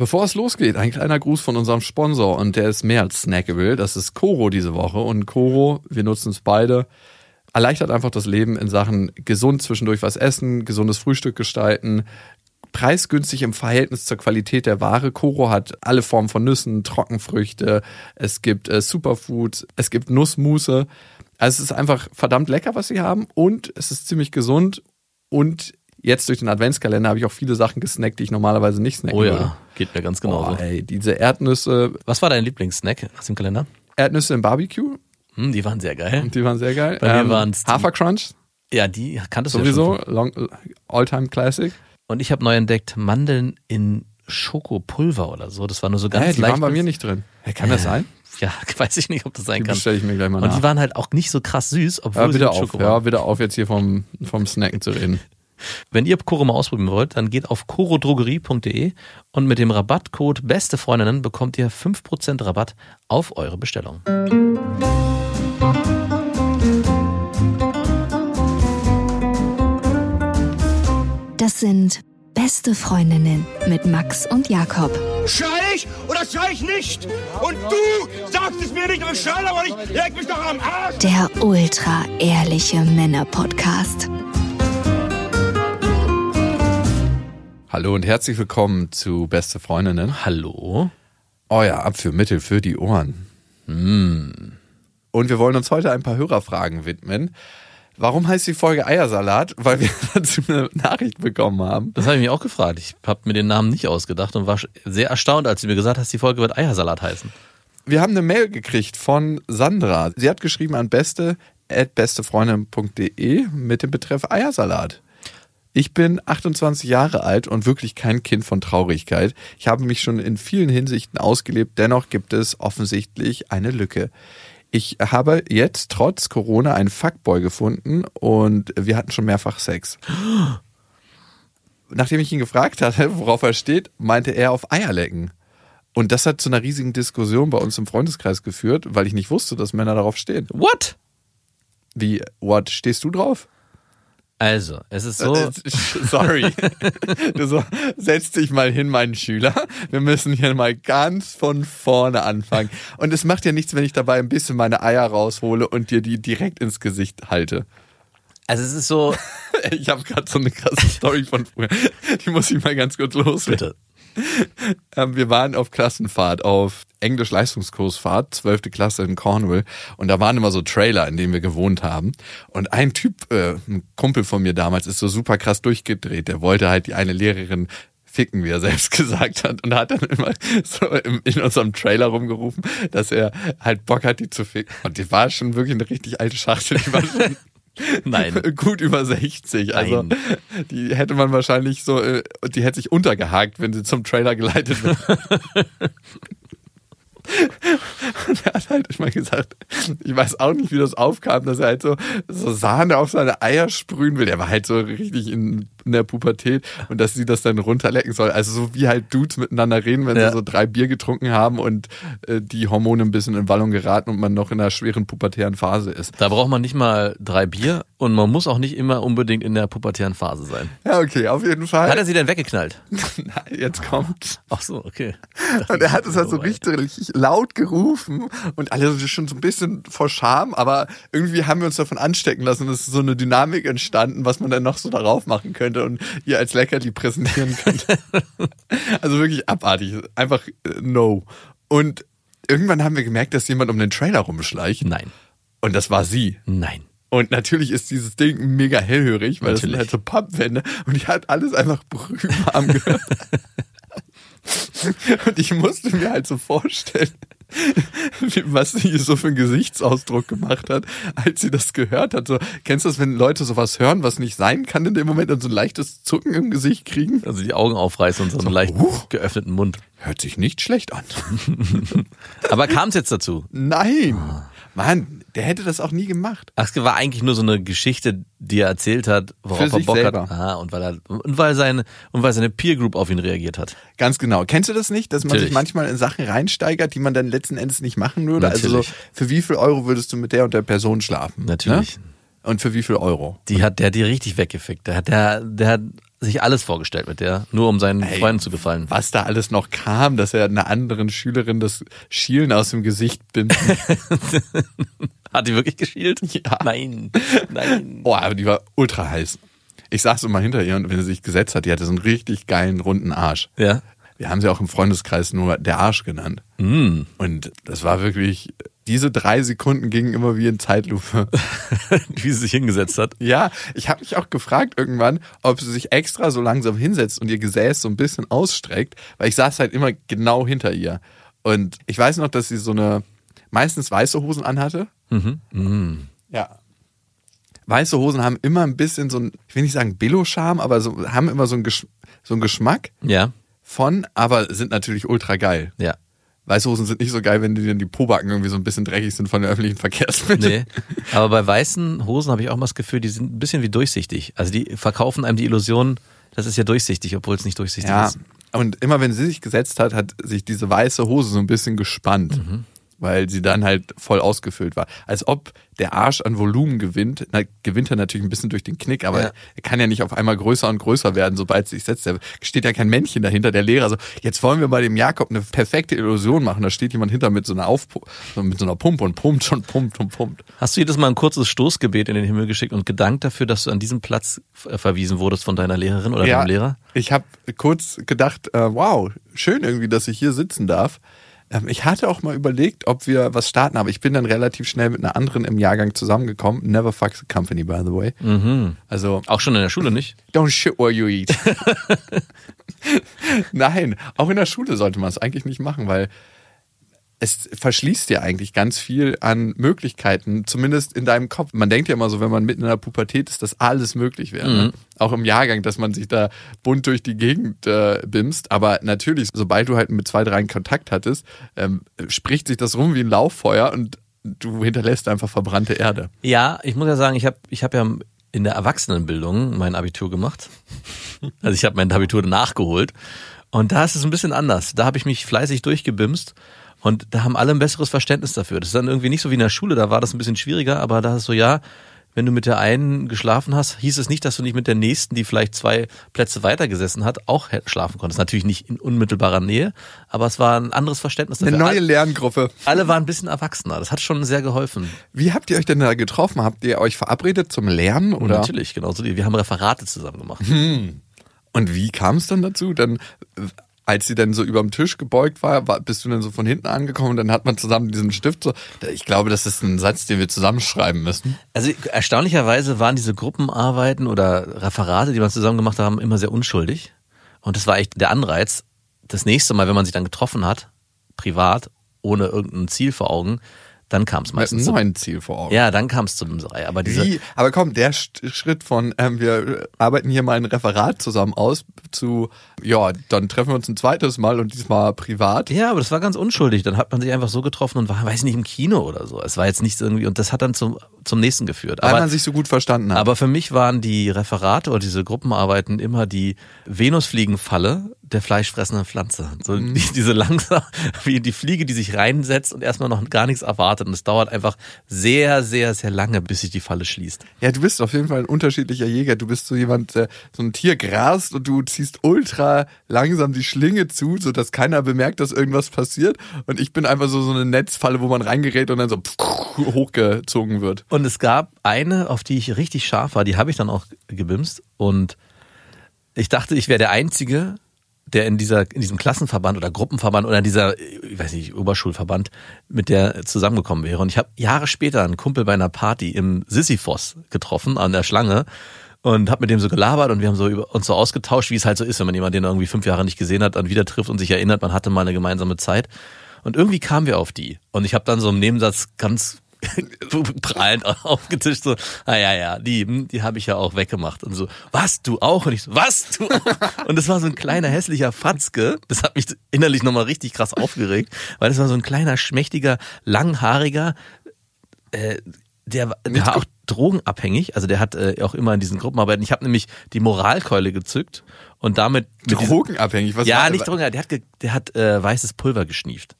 Bevor es losgeht, ein kleiner Gruß von unserem Sponsor und der ist mehr als snackable. Das ist Koro diese Woche und Koro, wir nutzen es beide, erleichtert einfach das Leben in Sachen gesund zwischendurch was essen, gesundes Frühstück gestalten, preisgünstig im Verhältnis zur Qualität der Ware. Koro hat alle Formen von Nüssen, Trockenfrüchte, es gibt äh, Superfoods, es gibt Nussmusse. Also es ist einfach verdammt lecker, was sie haben und es ist ziemlich gesund und jetzt durch den Adventskalender habe ich auch viele Sachen gesnackt, die ich normalerweise nicht snacken Oh ja, würde. geht mir ganz genauso. Boah, ey, diese Erdnüsse, Was war dein Lieblingssnack aus dem Kalender? Erdnüsse im Barbecue, Hm, die waren sehr geil. die waren sehr geil. Ähm, Bei mir waren's die- Hafercrunch, Ja, die kanntest du sowieso, ja schon. long, All-Time Classic. Und ich habe neu entdeckt Mandeln in Schokopulver oder so. Das war nur so ganz Äh, die leicht. waren bei mir nicht drin. Hey, kann das Äh, sein? Ja, weiß ich nicht, ob das sein Die kann. bestelle ich mir gleich mal Und nach. die waren halt auch nicht so krass süß, obwohl sie bitte mit auf, Schoko waren. bitte auf, jetzt hier vom, vom Snacken zu reden. Wenn ihr Koro mal ausprobieren wollt, dann geht auf korodrogerie.de und mit dem Rabattcode Beste Freundinnen bekommt ihr 5% Rabatt auf eure Bestellung. Das sind beste Freundinnen mit Max und Jakob. Schrei ich oder schrei ich nicht? Und du sagst es mir nicht, aber ich schrei aber nicht. Leg mich doch am Arsch. Der ultra ehrliche Männer-Podcast. Hallo und herzlich willkommen zu Beste Freundinnen. Hallo? Euer Abführmittel für die Ohren. Hm. Und wir wollen uns heute ein paar Hörerfragen widmen. Warum heißt die Folge Eiersalat? Weil wir dazu eine Nachricht bekommen haben. Das habe ich mich auch gefragt. Ich habe mir den Namen nicht ausgedacht und war sehr erstaunt, als du mir gesagt hast, die Folge wird Eiersalat heißen. Wir haben eine Mail gekriegt von Sandra. Sie hat geschrieben an beste bestefreundin.de mit dem Betreff Eiersalat. Ich bin 28 Jahre alt und wirklich kein Kind von Traurigkeit. Ich habe mich schon in vielen Hinsichten ausgelebt, dennoch gibt es offensichtlich eine Lücke. Ich habe jetzt trotz Corona einen Fuckboy gefunden und wir hatten schon mehrfach Sex. Nachdem ich ihn gefragt hatte, worauf er steht, meinte er auf Eierlecken. Und das hat zu einer riesigen Diskussion bei uns im Freundeskreis geführt, weil ich nicht wusste, dass Männer darauf stehen. What? Wie, what, stehst du drauf? Also, es ist so. Äh, Sorry. Du so, setz dich mal hin, mein Schüler. Wir müssen hier mal ganz von vorne anfangen. Und es macht ja nichts, wenn ich dabei ein bisschen meine Eier raushole und dir die direkt ins Gesicht halte. Also es ist so. Ich habe gerade so eine krasse Story von früher. Die muss ich mal ganz kurz loswerden. Bitte. Ähm, wir waren auf Klassenfahrt, auf Englisch-Leistungskursfahrt, 12. Klasse in Cornwall. Und da waren immer so Trailer, in denen wir gewohnt haben. Und ein Typ, äh, ein Kumpel von mir damals, ist so super krass durchgedreht. Der wollte halt die eine Lehrerin ficken, wie er selbst gesagt hat. Und hat dann immer so in unserem Trailer rumgerufen, dass er halt Bock hat, die zu ficken. Und die war schon wirklich eine richtig alte Schachtel. Die war schon Nein. gut über 60. Also Nein. die hätte man wahrscheinlich so, äh, die hätte sich untergehakt, wenn sie zum Trailer geleitet wird. Und er hat halt immer gesagt, ich weiß auch nicht, wie das aufkam, dass er halt so, so Sahne auf seine Eier sprühen will. Der war halt so richtig in, in der Pubertät und dass sie das dann runterlecken soll. Also so wie halt Dudes miteinander reden, wenn Ja. sie so drei Bier getrunken haben und äh, die Hormone ein bisschen in Wallung geraten und man noch in einer schweren pubertären Phase ist. Da braucht man nicht mal drei Bier und man muss auch nicht immer unbedingt in der pubertären Phase sein. Ja, okay, auf jeden Fall. Hat er sie denn weggeknallt? Nein, jetzt kommt. Ach so, okay. Und er hat es halt so ey. Richtig laut gerufen und alle sind schon so ein bisschen vor Scham, aber irgendwie haben wir uns davon anstecken lassen und es ist so eine Dynamik entstanden, was man dann noch so darauf machen könnte und ihr als Leckerli präsentieren könnte. also wirklich abartig. Einfach äh, no. Und irgendwann haben wir gemerkt, dass jemand um den Trailer rumschleicht. Nein. Und das war sie. Nein. Und natürlich ist dieses Ding mega hellhörig, weil das sind Natürlich. halt so Pappwände und die hat alles einfach brühwarm gehört. und ich musste mir halt so vorstellen, was sie so für einen Gesichtsausdruck gemacht hat, als sie das gehört hat. So, kennst du das, wenn Leute sowas hören, was nicht sein kann in dem Moment und so ein leichtes Zucken im Gesicht kriegen? Also die Augen aufreißen und so einen leicht huch. geöffneten Mund. Hört sich nicht schlecht an. Aber kam es jetzt dazu? Nein. Mann, der hätte das auch nie gemacht. Ach, es war eigentlich nur so eine Geschichte, die er erzählt hat, worauf Für er Bock selber. hat. Ah, und weil er und weil seine und weil seine Peer Group auf ihn reagiert hat. Ganz genau. Kennst du das nicht, dass man sich manchmal in Sachen reinsteigert, die man dann letzten Endes nicht machen würde? Also Natürlich. so, für wie viel Euro würdest du mit der und der Person schlafen? Natürlich. Ne? Und für wie viel Euro? Die hat der hat die richtig weggefickt. Der hat der der hat sich alles vorgestellt mit der, nur um seinen Ey, Freunden zu gefallen. Was da alles noch kam, dass er einer anderen Schülerin das Schielen aus dem Gesicht binden. Hat die wirklich geschielt? Ja. Nein, nein. Boah, aber die war ultra heiß. Ich saß immer hinter ihr und wenn sie sich gesetzt hat, die hatte so einen richtig geilen runden Arsch. Ja. Wir haben sie auch im Freundeskreis nur der Arsch genannt. Mm. Und das war wirklich, diese drei Sekunden gingen immer wie in Zeitlupe. Wie sie sich hingesetzt hat. Ja, ich habe mich auch gefragt irgendwann, ob sie sich extra so langsam hinsetzt und ihr Gesäß so ein bisschen ausstreckt, weil ich saß halt immer genau hinter ihr. Und ich weiß noch, dass sie so eine meistens weiße Hosen anhatte. Mhm. Ja. Weiße Hosen haben immer ein bisschen so ein, ich will nicht sagen Billo-Charme, aber so, haben immer so einen, Gesch so einen Geschmack Ja, von, aber sind natürlich ultra geil. ja. Weiße Hosen sind nicht so geil, wenn die dann die Pobacken irgendwie so ein bisschen dreckig sind von den öffentlichen Verkehrsmitteln. Nee. Aber bei weißen Hosen habe ich auch mal das Gefühl, die sind ein bisschen wie durchsichtig. Also die verkaufen einem die Illusion, das ist ja durchsichtig, obwohl es nicht durchsichtig Ja, ist. und immer wenn sie sich gesetzt hat, hat sich diese weiße Hose so ein bisschen gespannt, weil sie dann halt voll ausgefüllt war. Als ob der Arsch an Volumen gewinnt. Na, gewinnt er natürlich ein bisschen durch den Knick, aber Ja. er kann ja nicht auf einmal größer und größer werden, sobald sich setzt. Da steht ja kein Männchen dahinter, der Lehrer so, jetzt wollen wir bei dem Jakob eine perfekte Illusion machen. Da steht jemand hinter mit so einer Auf so mit so einer Pumpe und pumpt und pumpt und pumpt. Hast du jedes Mal ein kurzes Stoßgebet in den Himmel geschickt und gedankt dafür, dass du an diesem Platz äh, verwiesen wurdest von deiner Lehrerin oder deinem Lehrer? Ich habe kurz gedacht, äh, wow, schön irgendwie, dass ich hier sitzen darf. Ähm, ich hatte auch mal überlegt, ob wir was starten, aber ich bin dann relativ schnell mit einer anderen im Jahrgang zusammengekommen. Never fuck the company, by the way. Also, Auch schon in der Schule nicht? don't shit where you eat. Nein, auch in der Schule sollte man es eigentlich nicht machen, weil es verschließt dir eigentlich ganz viel an Möglichkeiten, zumindest in deinem Kopf. Man denkt ja immer so, wenn man mitten in der Pubertät ist, dass alles möglich wäre. Ne? Auch im Jahrgang, dass man sich da bunt durch die Gegend äh, bimst. Aber natürlich, sobald du halt mit zwei, drei in Kontakt hattest, ähm, spricht sich das rum wie ein Lauffeuer und du hinterlässt einfach verbrannte Erde. Ja, ich muss ja sagen, ich habe ich hab ja in der Erwachsenenbildung mein Abitur gemacht. Also ich habe mein Abitur nachgeholt. Und da ist es ein bisschen anders. Da habe ich mich fleißig durchgebimst und da haben alle ein besseres Verständnis dafür. Das ist dann irgendwie nicht so wie in der Schule, da war das ein bisschen schwieriger, aber da ist so, ja, wenn du mit der einen geschlafen hast, hieß es nicht, dass du nicht mit der nächsten, die vielleicht zwei Plätze weiter gesessen hat, auch schlafen konntest. Natürlich nicht in unmittelbarer Nähe, aber es war ein anderes Verständnis Eine dafür. neue Alle- Lerngruppe. alle waren ein bisschen erwachsener. Das hat schon sehr geholfen. Wie habt ihr euch denn da getroffen? Habt ihr euch verabredet zum Lernen oder? Natürlich, genauso. Wir haben Referate zusammen gemacht. Und wie kam es dann dazu? Dann, äh, als sie dann so überm Tisch gebeugt war, war, bist du dann so von hinten angekommen und dann hat man zusammen diesen Stift so. Ich glaube, das ist ein Satz, den wir zusammenschreiben müssen. Also erstaunlicherweise waren diese Gruppenarbeiten oder Referate, die wir zusammen gemacht haben, immer sehr unschuldig. Und das war echt der Anreiz. Das nächste Mal, wenn man sich dann getroffen hat, privat, ohne irgendein Ziel vor Augen, dann kam es Mit einem meistens neuen Ziel vor Augen. Ja, dann kam es zu einem Sei. Aber diese, Wie? Aber komm, der Sch- Schritt von, ähm, wir arbeiten hier mal ein Referat zusammen aus, zu, ja, dann treffen wir uns ein zweites Mal und diesmal privat. Ja, aber das war ganz unschuldig. Dann hat man sich einfach so getroffen und war, weiß ich nicht, im Kino oder so. Es war jetzt nichts irgendwie, und das hat dann zum, zum nächsten geführt. Weil Aber, man sich so gut verstanden hat. aber für mich waren die Referate oder diese Gruppenarbeiten immer die Venusfliegenfalle der fleischfressenden Pflanze. So Mhm. die, diese langsam, wie die Fliege, die sich reinsetzt und erstmal noch gar nichts erwartet. Und es dauert einfach sehr, sehr, sehr lange, bis sich die Falle schließt. Ja, du bist auf jeden Fall ein unterschiedlicher Jäger. Du bist so jemand, der so ein Tier grast und du ziehst ultra langsam die Schlinge zu, so dass keiner bemerkt, dass irgendwas passiert. Und ich bin einfach so so eine Netzfalle, wo man reingerät und dann so hochgezogen wird. Und es gab eine, auf die ich richtig scharf war, die habe ich dann auch gebimst. Und ich dachte, ich wäre der Einzige, der in dieser, in diesem Klassenverband oder Gruppenverband oder dieser, ich weiß nicht, Oberschulverband mit der zusammengekommen wäre. Und ich habe Jahre später einen Kumpel bei einer Party im Sisyphos getroffen, an der Schlange. Und habe mit dem so gelabert und wir haben so über, uns so ausgetauscht, wie es halt so ist, wenn man jemanden, den irgendwie fünf Jahre nicht gesehen hat, dann wieder trifft und sich erinnert, man hatte mal eine gemeinsame Zeit. Und irgendwie kamen wir auf die. Und ich habe dann so im Nebensatz ganz prahlend aufgetischt, so, ah ja, ja, die, hm, die habe ich ja auch weggemacht. Und so, was, du auch? Und ich so, was, du auch? Und das war so ein kleiner hässlicher Fatzke. Das hat mich innerlich nochmal richtig krass aufgeregt, weil das war so ein kleiner, schmächtiger, langhaariger, äh, der, der war auch drogenabhängig, also der hat äh, auch immer in diesen Gruppenarbeiten. Ich habe nämlich die Moralkeule gezückt und damit Drogenabhängig, was ja, nicht Drogen, der hat, der hat äh, weißes Pulver geschnieft.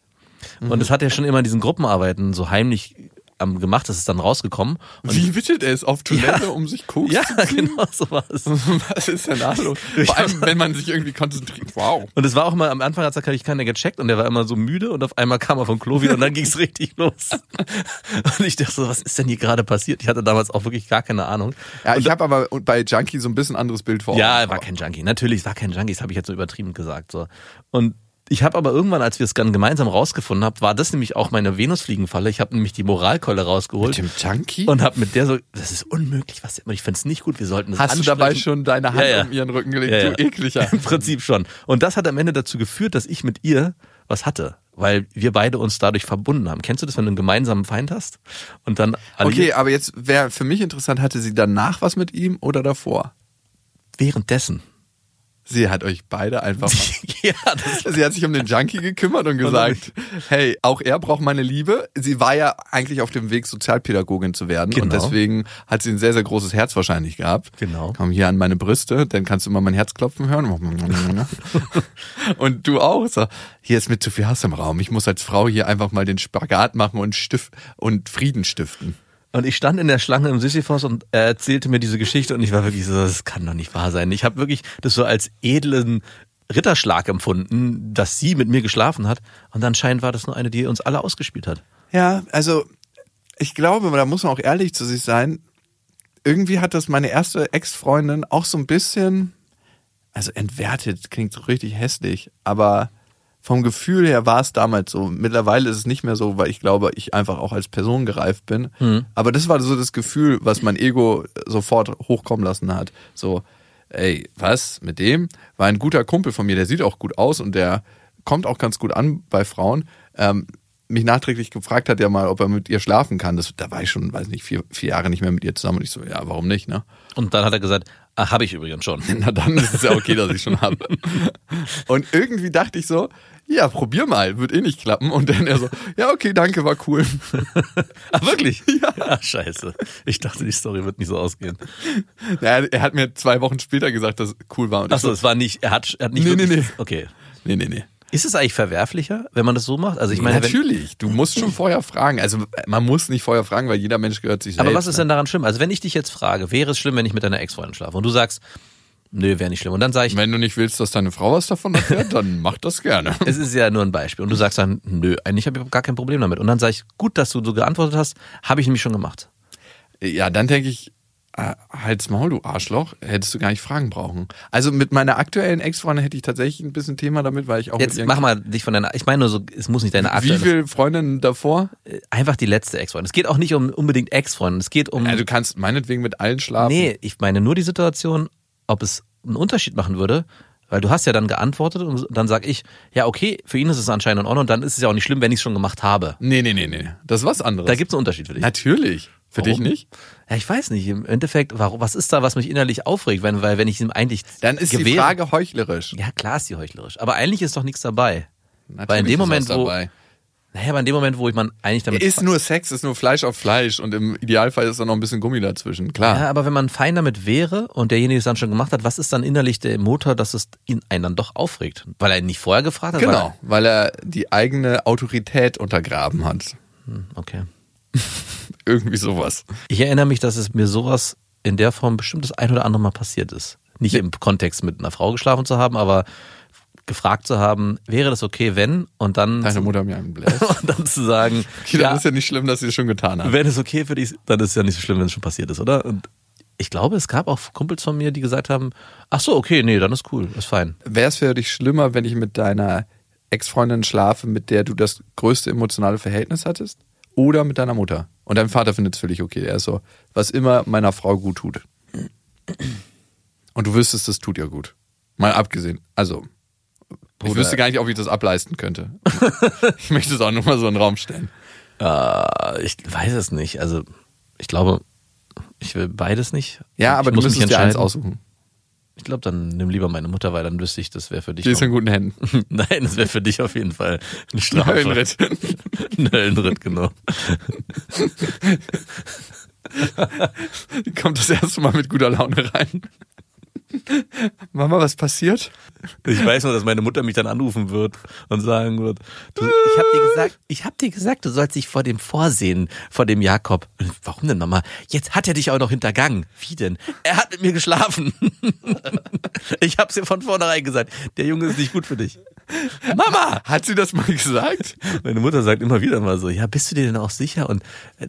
Und das hat er schon immer in diesen Gruppenarbeiten so heimlich am gemacht, das ist dann rausgekommen. Und Wie bittet er es auf Toilette, Ja. um sich Koks ja, zu ziehen? genau so war es. Was ist denn da los? Vor allem, wenn man sich irgendwie konzentriert. Wow. Und es war auch mal, am Anfang hat es keiner gecheckt und der war immer so müde und auf einmal kam er vom Klo wieder und dann ging es richtig los. Und ich dachte so, was ist denn hier gerade passiert? Ich hatte damals auch wirklich gar keine Ahnung. Ja, ich habe aber bei Junkie so ein bisschen anderes Bild vor Ja, Augen. er war kein Junkie. Natürlich, war kein Junkie, das habe ich jetzt so übertrieben gesagt. So. Und ich habe aber irgendwann, als wir es dann gemeinsam rausgefunden haben, war das nämlich auch meine Venusfliegenfalle. Ich habe nämlich die Moralkeule rausgeholt Mit dem Junkie? und habe mit der so, das ist unmöglich, was immer. Ich finde es nicht gut, wir sollten das Hast du dabei ansprechen. schon deine Hand Ja, ja. um ihren Rücken gelegt? Ja, ja. Du ekliger. Im Prinzip schon. Und das hat am Ende dazu geführt, dass ich mit ihr was hatte, weil wir beide uns dadurch verbunden haben. Kennst du das, wenn du einen gemeinsamen Feind hast und dann Okay, aber jetzt wäre für mich interessant, hatte sie danach was mit ihm oder davor? währenddessen? Sie hat euch beide einfach ja, das Sie hat sich um den Junkie gekümmert und gesagt, hey, auch er braucht meine Liebe. Sie war ja eigentlich auf dem Weg, Sozialpädagogin zu werden. Und Genau. deswegen hat sie ein sehr, sehr großes Herz wahrscheinlich gehabt. Genau. Komm hier an meine Brüste, dann kannst du mal mein Herz klopfen hören. und du auch. So, hier ist mit zu viel Hass im Raum. Ich muss als Frau hier einfach mal den Spagat machen und, Stift und Frieden stiften. Und ich stand in der Schlange im Sisyphos und er erzählte mir diese Geschichte und ich war wirklich so, das kann doch nicht wahr sein. Ich habe wirklich das so als edlen Ritterschlag empfunden, dass sie mit mir geschlafen hat und anscheinend war das nur eine, die uns alle ausgespielt hat. Ja, also ich glaube, da muss man auch ehrlich zu sich sein. Irgendwie hat das meine erste Ex-Freundin auch so ein bisschen, also entwertet, klingt so richtig hässlich, aber vom Gefühl her war es damals so. Mittlerweile ist es nicht mehr so, weil ich glaube, ich einfach auch als Person gereift bin. Aber das war so das Gefühl, was mein Ego sofort hochkommen lassen hat. So, ey, was mit dem? War ein guter Kumpel von mir, der sieht auch gut aus und der kommt auch ganz gut an bei Frauen. Ähm, mich nachträglich gefragt hat ja mal, ob er mit ihr schlafen kann. Das, da war ich schon, weiß nicht, vier, vier Jahre nicht mehr mit ihr zusammen. Und ich so, ja, warum nicht, ne? Und dann hat er gesagt, ah, habe ich übrigens schon. Na dann ist es ja okay, dass ich schon habe. Und irgendwie dachte ich so, ja, probier mal, wird eh nicht klappen. Und dann er so, ja, okay, danke, war cool. Ah, wirklich? Ja. Ach, scheiße. Ich dachte, die Story wird nicht so ausgehen. Ja, er hat mir zwei Wochen später gesagt, dass es cool war. Und Achso, so, es war nicht, er hat, er hat nicht Nee, nee, wirklich, nee. Okay. nee, nee, nee. Ist es eigentlich verwerflicher, wenn man das so macht? Also ich meine, Natürlich, du musst schon vorher fragen. Also man muss nicht vorher fragen, weil jeder Mensch gehört sich selbst. aber was ist ne? denn daran schlimm? Also wenn ich dich jetzt frage, wäre es schlimm, wenn ich mit deiner Ex-Freundin schlafe? Und du sagst, nö, wäre nicht schlimm. Und dann sage ich, Wenn du nicht willst, dass deine Frau was davon erfährt, dann mach das gerne. es ist ja nur ein Beispiel. Und du sagst dann, nö, eigentlich habe ich gar kein Problem damit. Und dann sage ich, gut, dass du so geantwortet hast, habe ich nämlich schon gemacht. Ja, dann denke ich, äh, halt's Maul, du Arschloch, hättest du gar nicht fragen brauchen. Also mit meiner aktuellen Ex-Freundin hätte ich tatsächlich ein bisschen Thema damit, weil ich auch Jetzt mach mal dich von deiner, ich meine nur so, es muss nicht deine Wie aktuelle, viele Freundinnen davor? einfach die letzte Ex-Freundin. Es geht auch nicht um unbedingt Ex-Freundin, es geht um, Ja, du kannst meinetwegen mit allen schlafen. nee, ich meine nur die Situation, ob es einen Unterschied machen würde, weil du hast ja dann geantwortet und dann sag ich, ja okay, für ihn ist es anscheinend in Ordnung und dann ist es ja auch nicht schlimm, wenn ich es schon gemacht habe. Nee, nee, nee, nee. Das ist was anderes. Da gibt es einen Unterschied für dich. Natürlich. Für Warum? dich nicht? Ja, ich weiß nicht. Im Endeffekt, warum, was ist da, was mich innerlich aufregt? Wenn, weil wenn ich ihm eigentlich Dann ist die gewähre- Frage heuchlerisch. Ja, klar ist die heuchlerisch. Aber eigentlich ist doch nichts dabei. Natürlich weil in dem ist Moment, wo, dabei. Naja, aber in dem Moment, wo ich man eigentlich damit, Ist nur Sex, ist nur Fleisch auf Fleisch und im Idealfall ist da noch ein bisschen Gummi dazwischen. Klar. ja, aber wenn man fein damit wäre und derjenige es dann schon gemacht hat, was ist dann innerlich der Motor, dass es ihn einen dann doch aufregt? Weil er ihn nicht vorher gefragt hat? Genau, weil er die eigene Autorität untergraben hat. Weil er, okay. Irgendwie sowas. Ich erinnere mich, dass es mir sowas in der Form bestimmt das ein oder andere Mal passiert ist. Nicht im Kontext mit einer Frau geschlafen zu haben, aber gefragt zu haben, wäre das okay, wenn? Und dann, Deine Mutter mir einen bläst. und dann zu sagen, Okay, dann ja, ist ja nicht schlimm, dass sie es schon getan hat. wenn es okay für dich ist, dann ist es ja nicht so schlimm, wenn es schon passiert ist, oder? Und ich glaube, es gab auch Kumpels von mir, die gesagt haben, ach so, okay, nee, dann ist cool, ist fein. Wäre es für dich schlimmer, wenn ich mit deiner Ex-Freundin schlafe, mit der du das größte emotionale Verhältnis hattest? Oder mit deiner Mutter? Und dein Vater findet es völlig okay. Er ist so, was immer meiner Frau gut tut. Und du wüsstest, das tut ihr gut. Mal abgesehen. Also, ich Bruder. wüsste gar nicht, ob ich das ableisten könnte. ich möchte es auch nur mal so in den Raum stellen. Äh, ich weiß es nicht. Also, ich glaube, ich will beides nicht. Ja, Ich aber du muss mich müsstest dir eins entscheiden. aussuchen. Ich glaube, dann nimm lieber meine Mutter, weil dann wüsste ich, das wäre für dich. Die ist in guten Händen. Nein, das wäre für dich auf jeden Fall eine Strafe. Höllenritt. Ein Höllenritt, genau. Kommt das erste Mal mit guter Laune rein. Mama, was passiert? Ich weiß nur, dass meine Mutter mich dann anrufen wird und sagen wird, du, ich habe dir gesagt, ich habe dir gesagt, du sollst dich vor dem vorsehen, vor dem Jakob. Warum denn, Mama? Jetzt hat er dich auch noch hintergangen. Wie denn? Er hat mit mir geschlafen. Ich hab's dir von vornherein gesagt. Der Junge ist nicht gut für dich. Mama! Hat sie das mal gesagt? Meine Mutter sagt immer wieder mal so, ja, bist du dir denn auch sicher? Und,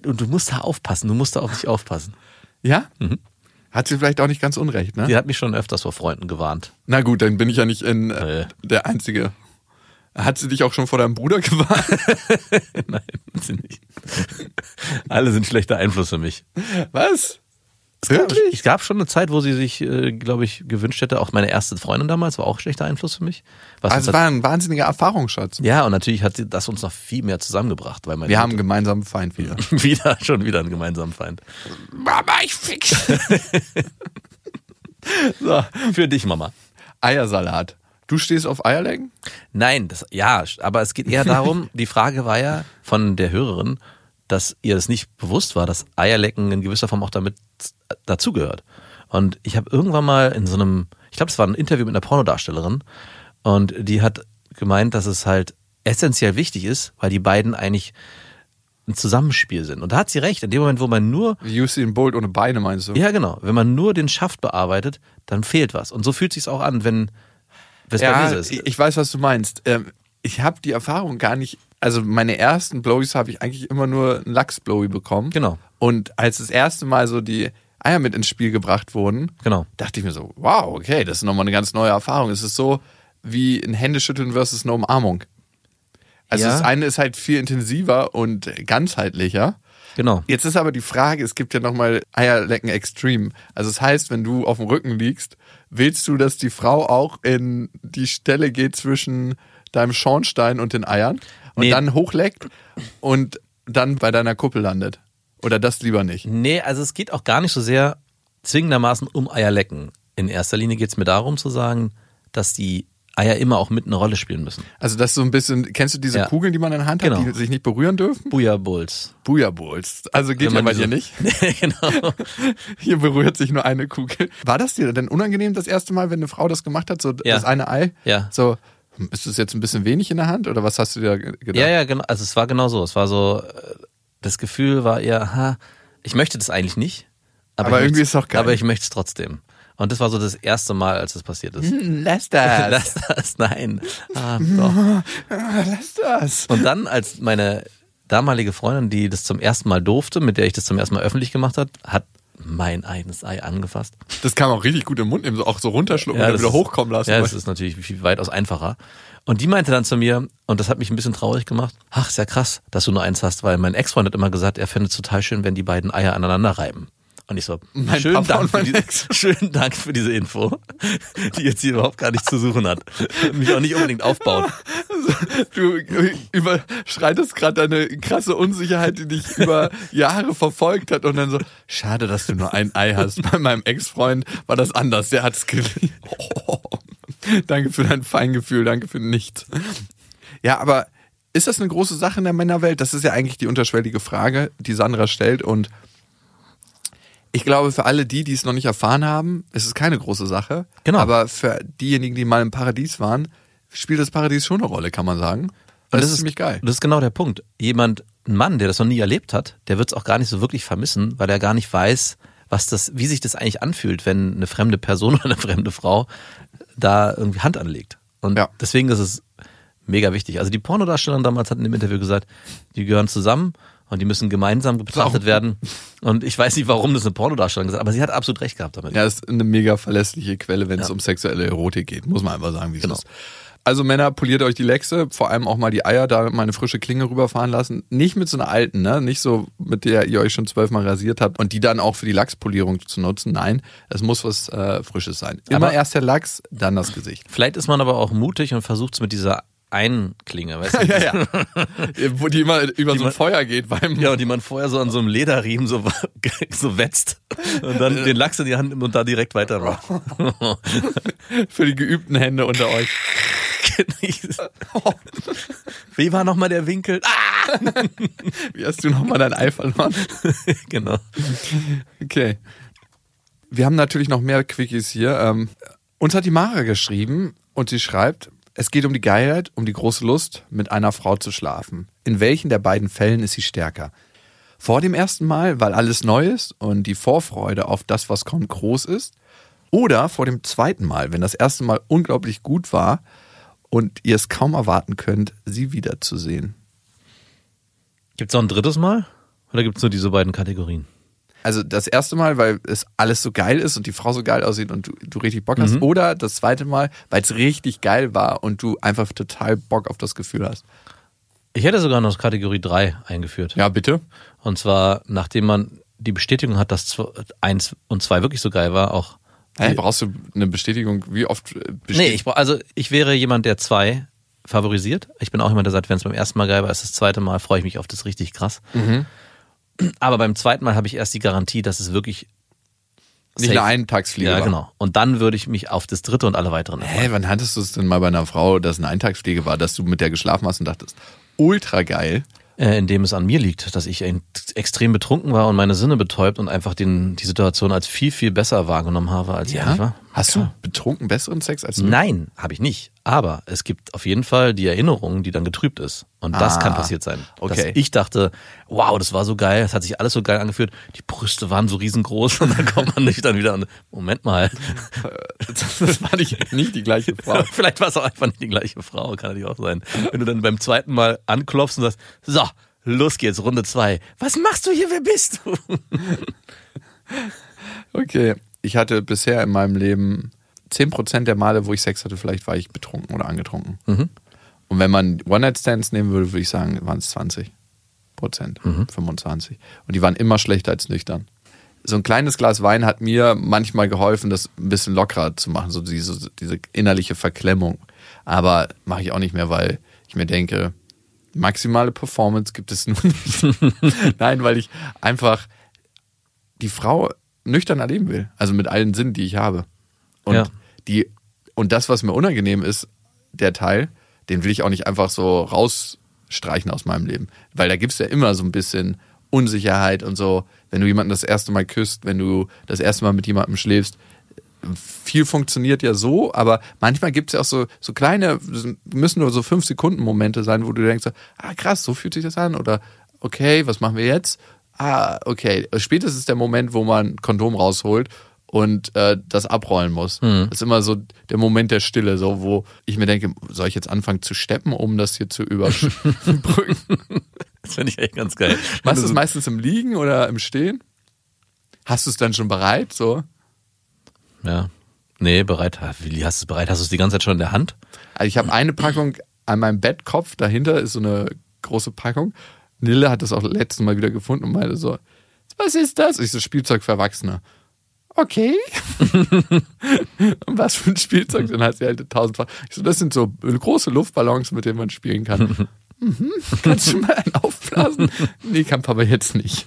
und du musst da aufpassen, du musst da auf dich aufpassen. Ja? Hat sie vielleicht auch nicht ganz unrecht, ne? Sie hat mich schon öfters vor Freunden gewarnt. Na gut, dann bin ich ja nicht in, äh, der Einzige. Hat sie dich auch schon vor deinem Bruder gewarnt? Nein, sie nicht. Alle sind schlechter Einfluss für mich. Was? Es gab, Wirklich? es gab schon eine Zeit, wo sie sich, äh, glaube ich, gewünscht hätte. Auch meine erste Freundin damals war auch schlechter Einfluss für mich. Was Also es war ein wahnsinniger Erfahrungsschatz. hat, ja, und natürlich hat sie das uns noch viel mehr zusammengebracht, weil meine Wir haben einen Mutter- gemeinsamen Feind wieder. wieder schon wieder einen gemeinsamen Feind. Mama, ich fix. so, Für dich, Mama. Eiersalat. Du stehst auf Eierlecken? Nein, das, ja, aber es geht eher darum, die Frage war ja von der Hörerin, dass ihr das nicht bewusst war, dass Eierlecken in gewisser Form auch damit dazugehört. Und ich habe irgendwann mal in so einem, ich glaube, es war ein Interview mit einer Pornodarstellerin und die hat gemeint, dass es halt essentiell wichtig ist, weil die beiden eigentlich ein Zusammenspiel sind. Und da hat sie recht, in dem Moment, wo man nur Usain Bolt ohne Beine, meinst du? ja, genau. Wenn man nur den Schaft bearbeitet, dann fehlt was. Und so fühlt sich's auch an, wenn es Ja, ist. ich ich weiß, was du meinst. Ähm, Ich habe die Erfahrung gar nicht, also meine ersten Blowies habe ich eigentlich immer nur einen Lachs-Blowy bekommen. Genau. Und als das erste Mal so die Eier mit ins Spiel gebracht wurden, Genau. dachte ich mir so, wow, okay, das ist nochmal eine ganz neue Erfahrung. Es ist so wie ein Händeschütteln versus eine Umarmung. Also Ja. das eine ist halt viel intensiver und ganzheitlicher. Genau. Jetzt ist aber die Frage, es gibt ja nochmal Eierlecken Extreme. Also das heißt, wenn du auf dem Rücken liegst, willst du, dass die Frau auch in die Stelle geht zwischen deinem Schornstein und den Eiern und Nee. dann hochleckt und dann bei deiner Kuppel landet? Oder das lieber nicht? Nee, also es geht auch gar nicht so sehr zwingendermaßen um Eierlecken. In erster Linie geht's mir darum zu sagen, dass die Eier immer auch mit eine Rolle spielen müssen. Also das ist so ein bisschen, kennst du diese Ja. Kugeln, die man in der Hand hat, Genau. die sich nicht berühren dürfen? Booyah Bulls. Booyah-Bulls. Also geht ja man bei dir nicht. genau. Hier berührt sich nur eine Kugel. War das dir denn unangenehm das erste Mal, wenn eine Frau das gemacht hat, so Ja. das eine Ei? Ja. So, ist das jetzt ein bisschen wenig in der Hand oder was hast du dir ge- gedacht? Ja, ja, genau. Also es war genau so. Es war so, äh, das Gefühl war eher, ha, ich möchte das eigentlich nicht. Aber ich irgendwie möchte- ist es doch geil. Aber ich möchte es trotzdem. Und das war so das erste Mal, als das passiert ist. Lass das. Lass das, nein. Ah, doch. Lass das. Und dann, als meine damalige Freundin, die das zum ersten Mal durfte, mit der ich das zum ersten Mal öffentlich gemacht hat, hat mein eigenes Ei angefasst. Das man auch richtig gut im Mund nehmen, so auch so runterschlucken und dann wieder hochkommen lassen. Ja, das ist natürlich viel weitaus einfacher. Und die meinte dann zu mir, und das hat mich ein bisschen traurig gemacht, ach, ist ja krass, dass du nur eins hast, weil mein Ex-Freund hat immer gesagt, er fände es total schön, wenn die beiden Eier aneinander reiben. Und ich so, Mein schönen, Papa Dank für diese, schönen Dank für diese Info, die jetzt hier überhaupt gar nichts zu suchen hat. Mich auch nicht unbedingt aufbaut. Du überschreitest gerade deine krasse Unsicherheit, die dich über Jahre verfolgt hat und dann so, schade, dass du nur ein Ei hast. Bei meinem Ex-Freund war das anders, der hat's geliebt. Oh, danke für dein Feingefühl, danke für nichts. Ja, aber ist das eine große Sache in der Männerwelt? Das ist ja eigentlich die unterschwellige Frage, die Sandra stellt und ich glaube, für alle die, die es noch nicht erfahren haben, ist es keine große Sache. Genau. Aber für diejenigen, die mal im Paradies waren, spielt das Paradies schon eine Rolle, kann man sagen. Und das, ist ziemlich geil. Das ist genau der Punkt. Jemand, ein Mann, der das noch nie erlebt hat, der wird es auch gar nicht so wirklich vermissen, weil er gar nicht weiß, was das, wie sich das eigentlich anfühlt, wenn eine fremde Person oder eine fremde Frau da irgendwie Hand anlegt. Und Ja. deswegen ist es mega wichtig. Also die Pornodarstellerin damals hat in dem Interview gesagt, die gehören zusammen und die müssen gemeinsam betrachtet Auch- werden. Und ich weiß nicht, warum das eine Pornodarstellerin gesagt hat, aber sie hat absolut recht gehabt damit. Ja, ist eine mega verlässliche Quelle, wenn es Ja. um sexuelle Erotik geht. Muss man einfach sagen, wie es Genau. ist. Also Männer, poliert euch die Lechse, vor allem auch mal die Eier, da mal eine frische Klinge rüberfahren lassen. Nicht mit so einer alten, ne? Nicht so, mit der ihr euch schon zwölfmal rasiert habt und die dann auch für die Lachspolierung zu nutzen. Nein, es muss was äh, Frisches sein. Immer Aber- erst der Lachs, dann das Gesicht. Vielleicht ist man aber auch mutig und versucht es mit dieser einen Klinge, weißt du? ja, ja. Wo die immer über so ein man- Feuer geht beim. Ja, und die man vorher so an so einem Lederriemen so, so wetzt und dann den Lachs in die Hand nimmt und da direkt weitermacht. Für die geübten Hände unter euch. Wie war nochmal der Winkel? Ah! Wie hast du nochmal dein Ei verloren? genau. Okay. Wir haben natürlich noch mehr Quickies hier. Ähm, uns hat die Mara geschrieben und sie schreibt, es geht um die Geilheit, um die große Lust, mit einer Frau zu schlafen. In welchen der beiden Fällen ist sie stärker? Vor dem ersten Mal, weil alles neu ist und die Vorfreude auf das, was kommt, groß ist? Oder vor dem zweiten Mal, wenn das erste Mal unglaublich gut war und ihr es kaum erwarten könnt, sie wiederzusehen? Gibt es noch ein drittes Mal? Oder gibt es nur diese beiden Kategorien? Also das erste Mal, weil es alles so geil ist und die Frau so geil aussieht und du, du richtig Bock hast. Oder das zweite Mal, weil es richtig geil war und du einfach total Bock auf das Gefühl hast. Ich hätte sogar noch Kategorie 3 eingeführt. Ja, bitte. Und zwar, nachdem man die Bestätigung hat, dass zwei- eins und zwei wirklich so geil war, auch. Hä, brauchst du eine Bestätigung? Wie oft äh, Nee, bestätigt? ich, brauch- also ich wäre jemand, der zwei favorisiert. Ich bin auch jemand, der sagt, wenn es beim ersten Mal geil war, ist das zweite Mal, freue ich mich auf das richtig krass. Mhm. Aber beim zweiten Mal habe ich erst die Garantie, dass es wirklich nicht safe- eine Eintagsfliege Ja, war. genau. Und dann würde ich mich auf das dritte und alle weiteren. Hä, wann hattest du es denn mal bei einer Frau, dass eine Eintagsfliege war, dass du mit der geschlafen hast und dachtest, ultra geil? äh, in dem es an mir liegt, dass ich extrem betrunken war und meine Sinne betäubt und einfach den, die Situation als viel, viel besser wahrgenommen habe, als sie eigentlich war. Hast du betrunken besseren Sex als du? Nein, habe ich nicht. Aber es gibt auf jeden Fall die Erinnerung, die dann getrübt ist. Und das Ah, kann passiert sein. Dass okay. ich dachte, wow, das war so geil, es hat sich alles so geil angefühlt, die Brüste waren so riesengroß und dann kommt man nicht dann wieder an, Moment mal, Das war nicht, nicht die gleiche Frau. vielleicht war es auch einfach nicht die gleiche Frau, kann natürlich auch sein. Wenn du dann beim zweiten Mal anklopfst und sagst, so, los geht's, Runde zwei. Was machst du hier, wer bist du? Okay. Ich hatte bisher in meinem Leben 10% der Male, wo ich Sex hatte, vielleicht war ich betrunken oder angetrunken. Und wenn man One-Night-Stands nehmen würde, würde ich sagen, waren es 20 Prozent, 25. Und die waren immer schlechter als nüchtern. So ein kleines Glas Wein hat mir manchmal geholfen, das ein bisschen lockerer zu machen, so diese, diese innerliche Verklemmung. Aber mache ich auch nicht mehr, weil ich mir denke, maximale Performance gibt es nur nicht. Nein, weil ich einfach die Frau nüchtern erleben will. Also mit allen Sinnen, die ich habe. Und Ja. Die, und das, was mir unangenehm ist, der Teil, den will ich auch nicht einfach so rausstreichen aus meinem Leben. Weil da gibt's ja immer so ein bisschen Unsicherheit und so, wenn du jemanden das erste Mal küsst, wenn du das erste Mal mit jemandem schläfst. Viel funktioniert ja so, aber manchmal gibt's ja auch so, so kleine, müssen nur so fünf Sekunden Momente sein, wo du denkst, ah krass, so fühlt sich das an oder okay, was machen wir jetzt? Ah, okay. Spätestens der Moment, wo man ein Kondom rausholt und äh, das abrollen muss. Das ist immer so der Moment der Stille, so wo ich mir denke, soll ich jetzt anfangen zu steppen, um das hier zu überbrücken? Das finde ich echt ganz geil. Machst du es meistens im Liegen oder im Stehen? Hast du es dann schon bereit? So? Ja. Nee, bereit. Wie hast du es bereit? Hast du es die ganze Zeit schon in der Hand? Also ich habe eine Packung an meinem Bettkopf, dahinter ist so eine große Packung. Nille hat das auch letztes Mal wieder gefunden und meinte so, was ist das? Ich so, Spielzeug für Erwachsene. Okay. was für ein Spielzeug? Dann hat sie halt tausendfach. Ich so, das sind so große Luftballons, mit denen man spielen kann. mhm. Kannst du mal einen aufblasen? nee, kann Papa jetzt nicht.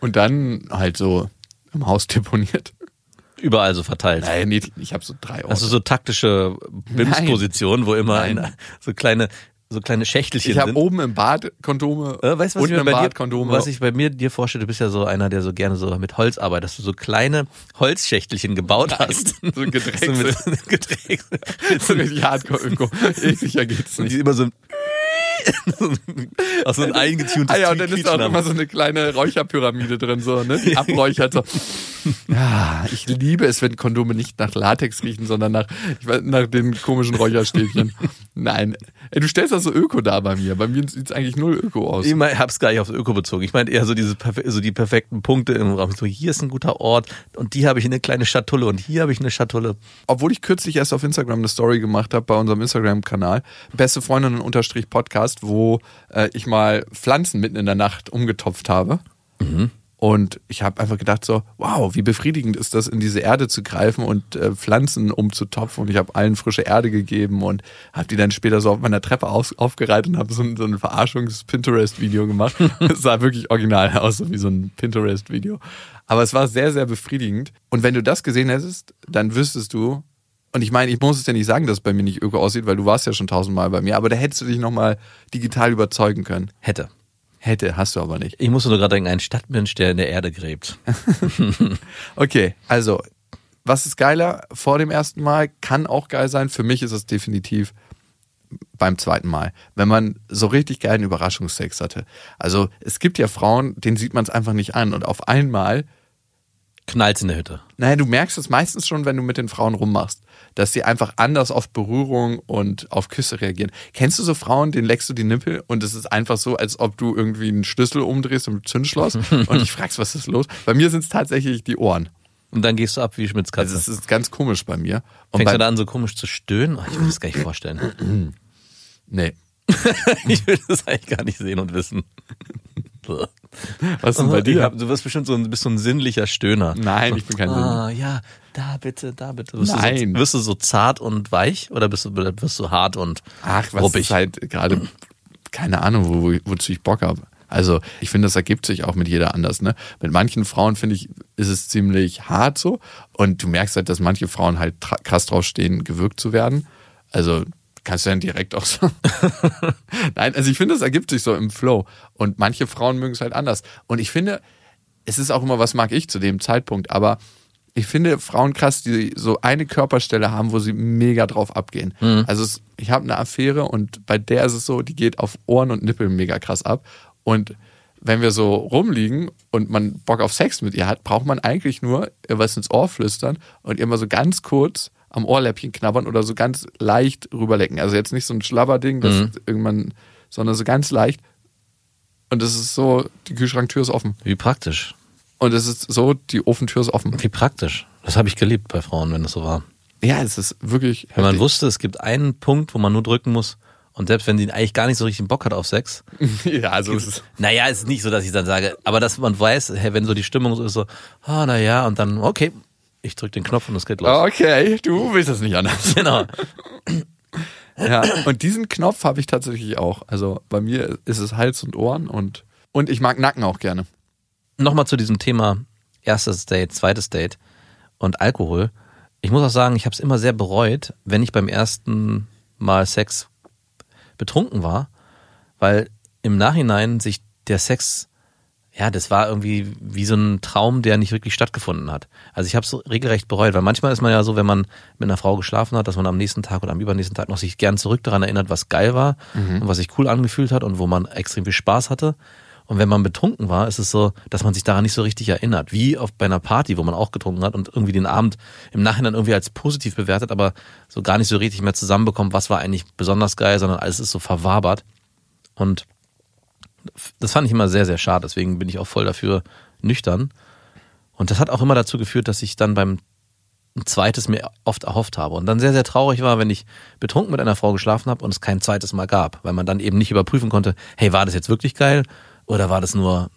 Und dann halt so im Haus deponiert. Überall so verteilt. Nein, ich habe so drei Orte. Du so taktische Bimspositionen, wo immer Nein. ein, so kleine so kleine Schächtelchen ich habe sind? oben im Bad Kondome, Äh, weißt du, was, ich unten im bei Bad dir, Kondome. was ich bei mir dir vorstelle? Du bist ja so einer, der so gerne so mit Holz arbeitet, dass du so kleine Holzschächtelchen gebaut hast. so Gedrechsel. So mit Gedrechsel. so richtig hardcore Öko. Sicher geht's Und nicht. die immer so so ein eingetuntes Ah ja, und dann ist Quietschen auch immer so eine kleine Räucherpyramide drin, so, ne? Die abräuchert so. Ja, ich liebe es, wenn Kondome nicht nach Latex riechen, sondern nach, weiß, nach den komischen Räucherstäbchen. Nein. Ey, du stellst das so Öko da bei mir. Bei mir sieht's eigentlich null Öko aus. Ich mein, hab's gar nicht aufs Öko bezogen. Ich meine eher so diese so die perfekten Punkte im Raum. So hier ist ein guter Ort und die habe ich eine kleine Schatulle und hier habe ich eine Schatulle. obwohl ich kürzlich erst auf Instagram eine Story gemacht habe bei unserem Instagram-Kanal, beste Freundinnen unterstrich Podcast, wo äh, ich mal Pflanzen mitten in der Nacht umgetopft habe. Und ich habe einfach gedacht so, wow, wie befriedigend ist das, in diese Erde zu greifen und äh, Pflanzen umzutopfen. Und ich habe allen frische Erde gegeben und habe die dann später so auf meiner Treppe auf, aufgereiht und habe so ein, so ein Verarschungs-Pinterest-Video gemacht. Es sah wirklich original aus, so wie so ein Pinterest-Video. Aber es war sehr, sehr befriedigend. Und wenn du das gesehen hättest, dann wüsstest du, und ich meine, ich muss es ja nicht sagen, dass es bei mir nicht öko aussieht, weil du warst ja schon tausendmal bei mir, aber da hättest du dich nochmal digital überzeugen können. Hätte. Hätte, hast du aber nicht. Ich musste nur gerade denken, ein Stadtmensch, der in der Erde gräbt. Okay, also, was ist geiler vor dem ersten Mal? Kann auch geil sein. Für mich ist es definitiv beim zweiten Mal, wenn man so richtig geilen Überraschungsex hatte. Also es gibt ja Frauen, denen sieht man es einfach nicht an und auf einmal, Knallt's in der Hütte. naja, du merkst es meistens schon, wenn du mit den Frauen rummachst, dass sie einfach anders auf Berührung und auf Küsse reagieren. Kennst du so Frauen, denen leckst du die Nippel und es ist einfach so, als ob du irgendwie einen Schlüssel umdrehst im Zündschloss und ich fragst, was ist los? Bei mir sind es tatsächlich die Ohren. Und dann gehst du ab wie Schmitz Katze. Also es ist ganz komisch bei mir. Und Fängst bei, du da an, so komisch zu stöhnen? Oh, ich will das gar nicht vorstellen. nee. ich will das eigentlich gar nicht sehen und wissen. Was ist denn bei Ich dir? hab- du wirst bestimmt so ein, bist so ein sinnlicher Stöhner. Nein, ich bin kein Ah, ja, da bitte, da bitte. Wirst Nein. Du so, wirst du so zart und weich oder bist du, wirst du hart und Ach, was ruppig? ist halt gerade, keine Ahnung, wo, wo, wozu ich Bock habe. Also ich finde, das ergibt sich auch mit jeder anders. Ne? Mit manchen Frauen, finde ich, ist es ziemlich hart so. Und du merkst halt, dass manche Frauen halt krass drauf stehen, gewürgt zu werden. Also kannst du dann direkt auch so. Nein, also ich finde, es ergibt sich so im Flow. Und manche Frauen mögen es halt anders. Und ich finde, es ist auch immer, was mag ich zu dem Zeitpunkt, aber ich finde Frauen krass, die so eine Körperstelle haben, wo sie mega drauf abgehen. Also es, ich habe eine Affäre und bei der ist es so, die geht auf Ohren und Nippel mega krass ab. Und wenn wir so rumliegen und man Bock auf Sex mit ihr hat, braucht man eigentlich nur ihr was ins Ohr flüstern und ihr mal so ganz kurz am Ohrläppchen knabbern oder so ganz leicht rüberlecken. Also jetzt nicht so ein Schlabberding, das irgendwann, sondern so ganz leicht. Und es ist so, die Kühlschranktür ist offen. Wie praktisch. Und es ist so, die Ofentür ist offen. Wie praktisch. Das habe ich geliebt bei Frauen, wenn das so war. Ja, es ist wirklich. Wenn man heftig. wusste, es gibt einen Punkt, wo man nur drücken muss und selbst wenn sie eigentlich gar nicht so richtig Bock hat auf Sex, ja, also es ist. naja, es ist nicht so, dass ich dann sage, aber dass man weiß, hey, wenn so die Stimmung so ist, so, ah, naja, und dann, okay, ich drücke den Knopf und es geht los. Okay, du willst das nicht anders. Genau. Ja, und diesen Knopf habe ich tatsächlich auch. Also bei mir ist es Hals und Ohren und, und ich mag Nacken auch gerne. Nochmal zu diesem Thema erstes Date, zweites Date und Alkohol. Ich muss auch sagen, ich habe es immer sehr bereut, wenn ich beim ersten Mal Sex betrunken war, weil im Nachhinein sich der Sex, ja, das war irgendwie wie so ein Traum, der nicht wirklich stattgefunden hat. Also ich habe es regelrecht bereut, weil manchmal ist man ja so, wenn man mit einer Frau geschlafen hat, dass man am nächsten Tag oder am übernächsten Tag noch sich gern zurück daran erinnert, was geil war und was sich cool angefühlt hat und wo man extrem viel Spaß hatte. Und wenn man betrunken war, ist es so, dass man sich daran nicht so richtig erinnert. Wie auf bei einer Party, wo man auch getrunken hat und irgendwie den Abend im Nachhinein irgendwie als positiv bewertet, aber so gar nicht so richtig mehr zusammenbekommt, was war eigentlich besonders geil, sondern alles ist so verwabert. Und das fand ich immer sehr, sehr schade. Deswegen bin ich auch voll dafür nüchtern. Und das hat auch immer dazu geführt, dass ich dann beim ein zweites mir oft erhofft habe. Und dann sehr, sehr traurig war, wenn ich betrunken mit einer Frau geschlafen habe und es kein zweites Mal gab, weil man dann eben nicht überprüfen konnte, hey, war das jetzt wirklich geil oder war das nur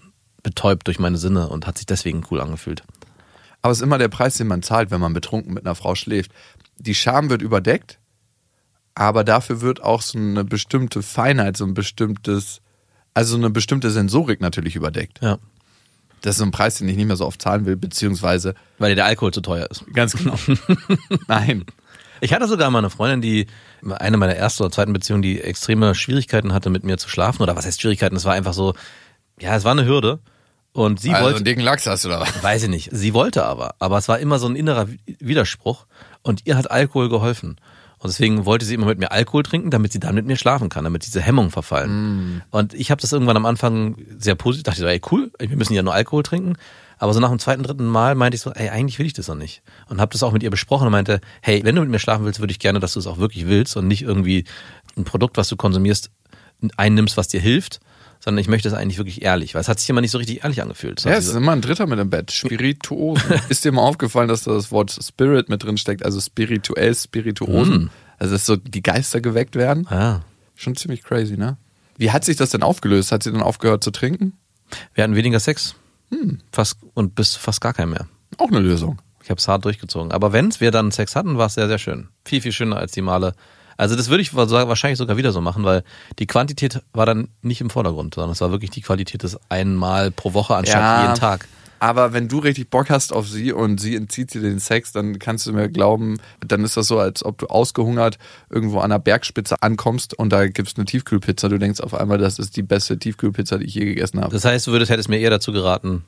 betäubt durch meine Sinne und hat sich deswegen cool angefühlt. Aber es ist immer der Preis, den man zahlt, wenn man betrunken mit einer Frau schläft. Die Scham wird überdeckt, aber dafür wird auch so eine bestimmte Feinheit, so ein bestimmtes, also eine bestimmte Sensorik natürlich überdeckt. Ja. Das ist so ein Preis, den ich nicht mehr so oft zahlen will, beziehungsweise Weil dir der Alkohol zu teuer ist. ganz genau. Nein. Ich hatte sogar mal eine Freundin, die eine meiner ersten oder zweiten Beziehungen, die extreme Schwierigkeiten hatte, mit mir zu schlafen. Oder was heißt Schwierigkeiten? Es war einfach so, ja, es war eine Hürde. Und sie Also wollte. einen dicken Lachs hast du da. Weiß ich nicht. Sie wollte aber. Aber es war immer so ein innerer Widerspruch. Und ihr hat Alkohol geholfen. Und deswegen wollte sie immer mit mir Alkohol trinken, damit sie dann mit mir schlafen kann, damit diese Hemmungen verfallen. Und ich habe das irgendwann am Anfang sehr positiv, dachte so, ey cool, wir müssen ja nur Alkohol trinken. Aber so nach dem zweiten, dritten Mal meinte ich so, ey, eigentlich will ich das doch nicht. Und habe das auch mit ihr besprochen und meinte, hey, wenn du mit mir schlafen willst, würde ich gerne, dass du es auch wirklich willst und nicht irgendwie ein Produkt, was du konsumierst, einnimmst, was dir hilft, sondern ich möchte es eigentlich wirklich ehrlich, weil es hat sich immer nicht so richtig ehrlich angefühlt. Ja, es ist immer ein Dritter mit im Bett. Spirituosen. ist dir mal aufgefallen, dass da das Wort Spirit mit drin steckt, also spirituell, Spirituosen? Also, dass so die Geister geweckt werden? ah. Schon ziemlich crazy, ne? Wie hat sich das denn aufgelöst? Hat sie dann aufgehört zu trinken? Wir hatten weniger Sex. Fast und bis fast gar keinen mehr. Auch eine Lösung. Ich habe es hart durchgezogen. Aber wenn wir dann Sex hatten, war es sehr, sehr schön. Viel, viel schöner als die Male. Also das würde ich wa- wahrscheinlich sogar wieder so machen, weil die Quantität war dann nicht im Vordergrund, sondern es war wirklich die Qualität des einmal pro Woche anstatt Ja. jeden Tag. Aber wenn du richtig Bock hast auf sie und sie entzieht dir den Sex, dann kannst du mir glauben, dann ist das so, als ob du ausgehungert irgendwo an der Bergspitze ankommst und da gibt's eine Tiefkühlpizza. Du denkst auf einmal, das ist die beste Tiefkühlpizza, die ich je gegessen habe. Das heißt, du würdest, hättest mir eher dazu geraten,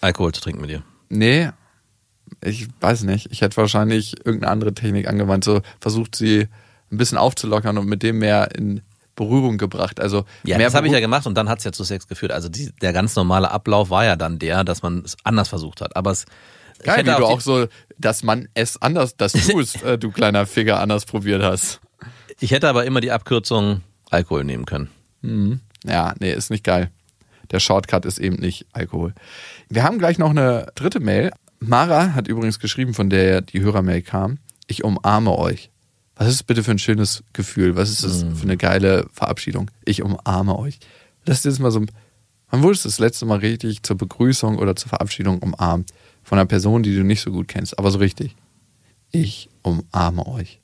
Alkohol zu trinken mit dir. Nee, ich weiß nicht. Ich hätte wahrscheinlich irgendeine andere Technik angewandt. So versucht sie ein bisschen aufzulockern und mit dem mehr in Berührung gebracht. Also Ja, mehr das habe ich ja gemacht und dann hat's ja zu Sex geführt. Also die, der ganz normale Ablauf war ja dann der, dass man es anders versucht hat. Aber es Geil, wie du auch so, dass man es anders, dass du es, äh, du kleiner Ficker, anders probiert hast. Ich hätte aber immer die Abkürzung Alkohol nehmen können. Ja, nee, ist nicht geil. Der Shortcut ist eben nicht Alkohol. Wir haben gleich noch eine dritte Mail. Mara hat übrigens geschrieben, von der die Hörermail kam. Ich umarme euch. Was ist es bitte für ein schönes Gefühl? Was ist das für eine geile Verabschiedung? Ich umarme euch. Das ist jetzt mal so. Wann wurdest du das letzte Mal richtig zur Begrüßung oder zur Verabschiedung umarmt? Von einer Person, die du nicht so gut kennst, aber so richtig. Ich umarme euch.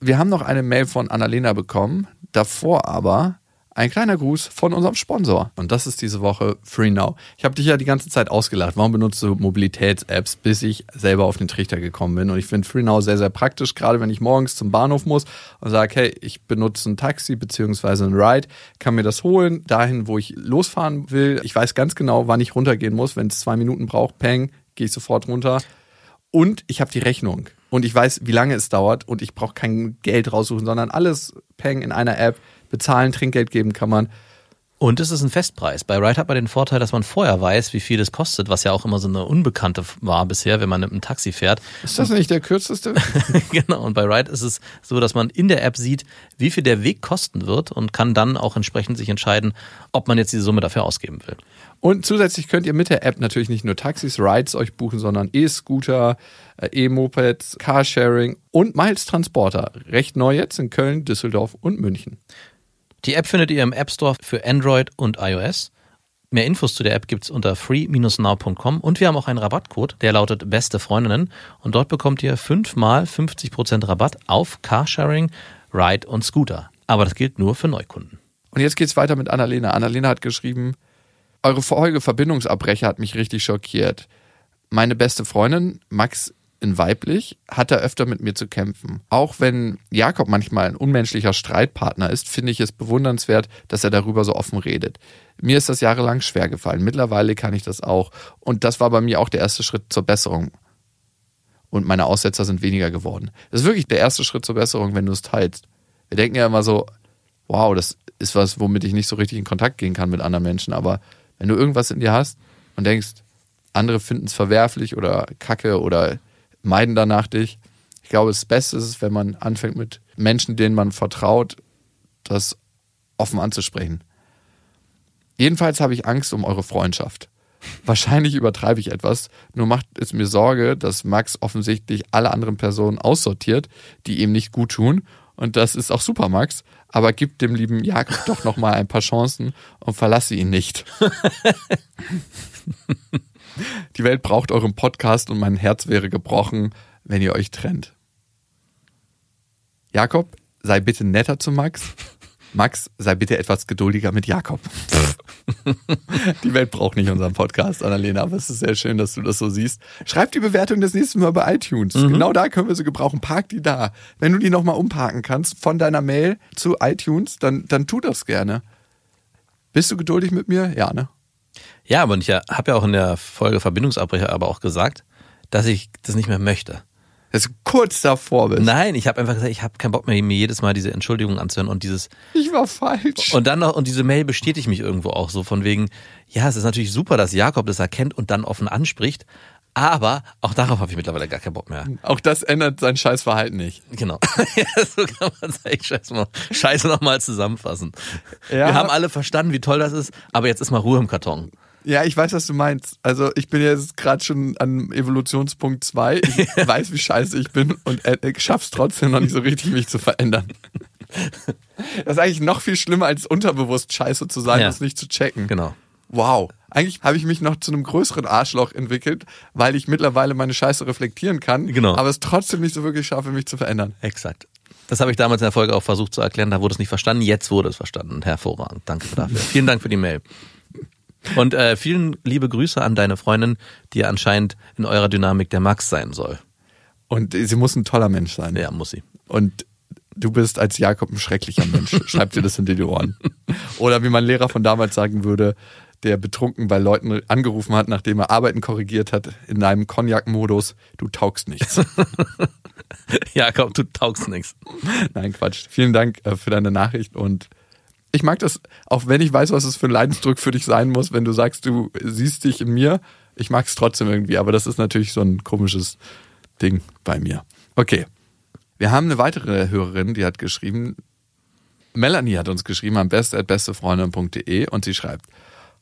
Wir haben noch eine Mail von Annalena bekommen. Davor aber ein kleiner Gruß von unserem Sponsor. Und das ist diese Woche FreeNow. Ich habe dich ja die ganze Zeit ausgelacht. Warum benutzt du Mobilitäts-Apps, bis ich selber auf den Trichter gekommen bin? Und ich finde FreeNow sehr, sehr praktisch, gerade wenn ich morgens zum Bahnhof muss und sage, hey, ich benutze ein Taxi beziehungsweise ein Ride, kann mir das holen, dahin, wo ich losfahren will. Ich weiß ganz genau, wann ich runtergehen muss. Wenn es zwei Minuten braucht, peng, gehe ich sofort runter. Und ich habe die Rechnung. Und ich weiß, wie lange es dauert. Und ich brauche kein Geld raussuchen, sondern alles peng in einer App. Bezahlen, Trinkgeld geben kann man. Und es ist ein Festpreis. Bei Ride hat man den Vorteil, dass man vorher weiß, wie viel es kostet, was ja auch immer so eine Unbekannte war bisher, wenn man mit einem Taxi fährt. Ist das nicht der kürzeste? genau, und bei Ride ist es so, dass man in der App sieht, wie viel der Weg kosten wird und kann dann auch entsprechend sich entscheiden, ob man jetzt diese Summe dafür ausgeben will. Und zusätzlich könnt ihr mit der App natürlich nicht nur Taxis, Rides euch buchen, sondern E-Scooter, äh, E-Mopeds, Carsharing und Miles Transporter. Recht neu jetzt in Köln, Düsseldorf und München. Die App findet ihr im App Store für Android und iOS. Mehr Infos zu der App gibt's unter free-now.com und wir haben auch einen Rabattcode, der lautet Beste Freundinnen und dort bekommt ihr fünfmal 50% Rabatt auf Carsharing, Ride und Scooter. Aber das gilt nur für Neukunden. Und jetzt geht's weiter mit Annalena. Annalena hat geschrieben, eure Folge Verbindungsabbrecher hat mich richtig schockiert. Meine beste Freundin, Max in weiblich, hat da öfter mit mir zu kämpfen. Auch wenn Jakob manchmal ein unmenschlicher Streitpartner ist, finde ich es bewundernswert, dass er darüber so offen redet. Mir ist das jahrelang schwer gefallen. Mittlerweile kann ich das auch. Und das war bei mir auch der erste Schritt zur Besserung. Und meine Aussetzer sind weniger geworden. Das ist wirklich der erste Schritt zur Besserung, wenn du es teilst. Wir denken ja immer so, wow, das ist was, womit ich nicht so richtig in Kontakt gehen kann mit anderen Menschen. Aber wenn du irgendwas in dir hast und denkst, andere finden es verwerflich oder kacke oder meiden danach dich, ich glaube, das Beste ist wenn man anfängt mit Menschen, denen man vertraut, das offen anzusprechen. Jedenfalls habe ich Angst um eure Freundschaft. Wahrscheinlich übertreibe ich etwas, nur macht es mir Sorge, dass Max offensichtlich alle anderen Personen aussortiert, die ihm nicht gut tun. Und das ist auch super, Max. Aber gib dem lieben Jakob doch noch mal ein paar Chancen und verlasse ihn nicht. Die Welt braucht euren Podcast und mein Herz wäre gebrochen, wenn ihr euch trennt. Jakob, sei bitte netter zu Max. Max, sei bitte etwas geduldiger mit Jakob. Die Welt braucht nicht unseren Podcast, Annalena, aber es ist sehr schön, dass du das so siehst. Schreib die Bewertung das nächste Mal bei iTunes. Genau da können wir sie gebrauchen. Park die da. Wenn du die nochmal umparken kannst von deiner Mail zu iTunes, dann, dann tu das gerne. Bist du geduldig mit mir? Ja, ne? Ja, aber ich habe ja auch in der Folge Verbindungsabbrecher aber auch gesagt, dass ich das nicht mehr möchte. Dass du kurz davor bist. Nein, ich habe einfach gesagt, ich habe keinen Bock mehr, mir jedes Mal diese Entschuldigung anzuhören und dieses Ich war falsch. und dann noch und diese Mail bestätigt mich irgendwo auch so von wegen, ja, es ist natürlich super, dass Jakob das erkennt und dann offen anspricht, aber auch darauf habe ich mittlerweile gar keinen Bock mehr. Auch das ändert sein Scheißverhalten nicht. Genau. ja, so kann man es eigentlich scheiße, mal, scheiße nochmal zusammenfassen. Ja. Wir haben alle verstanden, wie toll das ist, aber jetzt ist mal Ruhe im Karton. Ja, ich weiß, was du meinst. Also ich bin jetzt gerade schon an Evolutionspunkt 2. Ich weiß, wie scheiße ich bin und äh, schaff's trotzdem noch nicht so richtig, mich zu verändern. Das ist eigentlich noch viel schlimmer, als unterbewusst scheiße zu sein, Ja. das nicht zu checken. Genau. Wow. Eigentlich habe ich mich noch zu einem größeren Arschloch entwickelt, weil ich mittlerweile meine Scheiße reflektieren kann, Genau. aber es trotzdem nicht so wirklich schaffe, mich zu verändern. Exakt. Das habe ich damals in der Folge auch versucht zu erklären, da wurde es nicht verstanden, jetzt wurde es verstanden. Hervorragend. Danke dafür. Vielen Dank für die Mail. Und äh, vielen liebe Grüße an deine Freundin, die anscheinend in eurer Dynamik der Max sein soll. Und sie muss ein toller Mensch sein. Ja, muss sie. Und du bist als Jakob ein schrecklicher Mensch. Schreib dir das hinter die Ohren. Oder wie mein Lehrer von damals sagen würde, der betrunken bei Leuten angerufen hat, nachdem er Arbeiten korrigiert hat, in einem Cognac-Modus, du taugst nichts. Jakob, du taugst nichts. Nein, Quatsch. Vielen Dank äh, für deine Nachricht und ich mag das, auch wenn ich weiß, was es für ein Leidensdruck für dich sein muss, wenn du sagst, du siehst dich in mir. Ich mag es trotzdem irgendwie, aber das ist natürlich so ein komisches Ding bei mir. Okay. Wir haben eine weitere Hörerin, die hat geschrieben, Melanie hat uns geschrieben am best.bestefreundin.de und sie schreibt,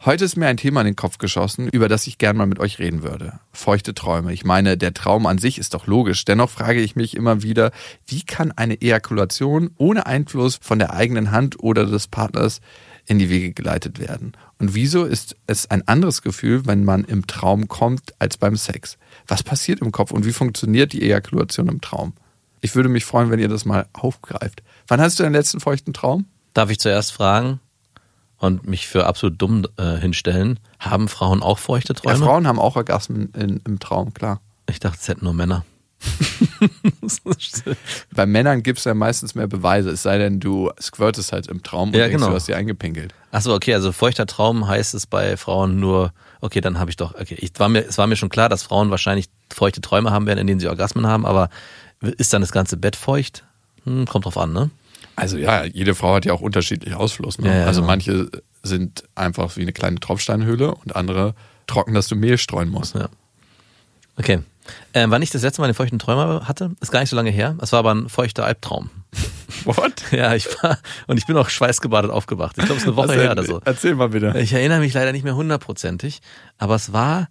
Heute ist mir ein Thema in den Kopf geschossen, über das ich gern mal mit euch reden würde. Feuchte Träume. Ich meine, der Traum an sich ist doch logisch. Dennoch frage ich mich immer wieder, wie kann eine Ejakulation ohne Einfluss von der eigenen Hand oder des Partners in die Wege geleitet werden? Und wieso ist es ein anderes Gefühl, wenn man im Traum kommt, als beim Sex? Was passiert im Kopf und wie funktioniert die Ejakulation im Traum? Ich würde mich freuen, wenn ihr das mal aufgreift. Wann hast du den letzten feuchten Traum? Darf ich zuerst fragen und mich für absolut dumm äh, hinstellen? Haben Frauen auch feuchte Ja, Träume? Frauen haben auch Orgasmen in, im Traum, klar. Ich dachte, es hätten nur Männer. Bei Männern gibt es ja meistens mehr Beweise, es sei denn, du squirtest halt im Traum und Ja, denkst, genau. du hast dir eingepinkelt. Achso, okay, also feuchter Traum heißt es bei Frauen nur, okay, dann habe ich doch, okay, ich war mir, es war mir schon klar, dass Frauen wahrscheinlich feuchte Träume haben werden, in denen sie Orgasmen haben, aber ist dann das ganze Bett feucht? Hm, kommt drauf an, ne? Also ja, jede Frau hat ja auch unterschiedlich Ausfluss. Ne? Ja, ja, also genau. manche sind einfach wie eine kleine Tropfsteinhöhle und andere trocken, dass du Mehl streuen musst. Ja. Okay. Ähm, wann ich das letzte Mal den feuchten Träumer hatte, ist gar nicht so lange her. Es war aber ein feuchter Albtraum. What? Ja, ich war, und ich bin auch schweißgebadet aufgewacht. Ich glaube, es ist eine Woche Was her oder so. Erzähl mal bitte. Ich erinnere mich leider nicht mehr hundertprozentig, aber es war,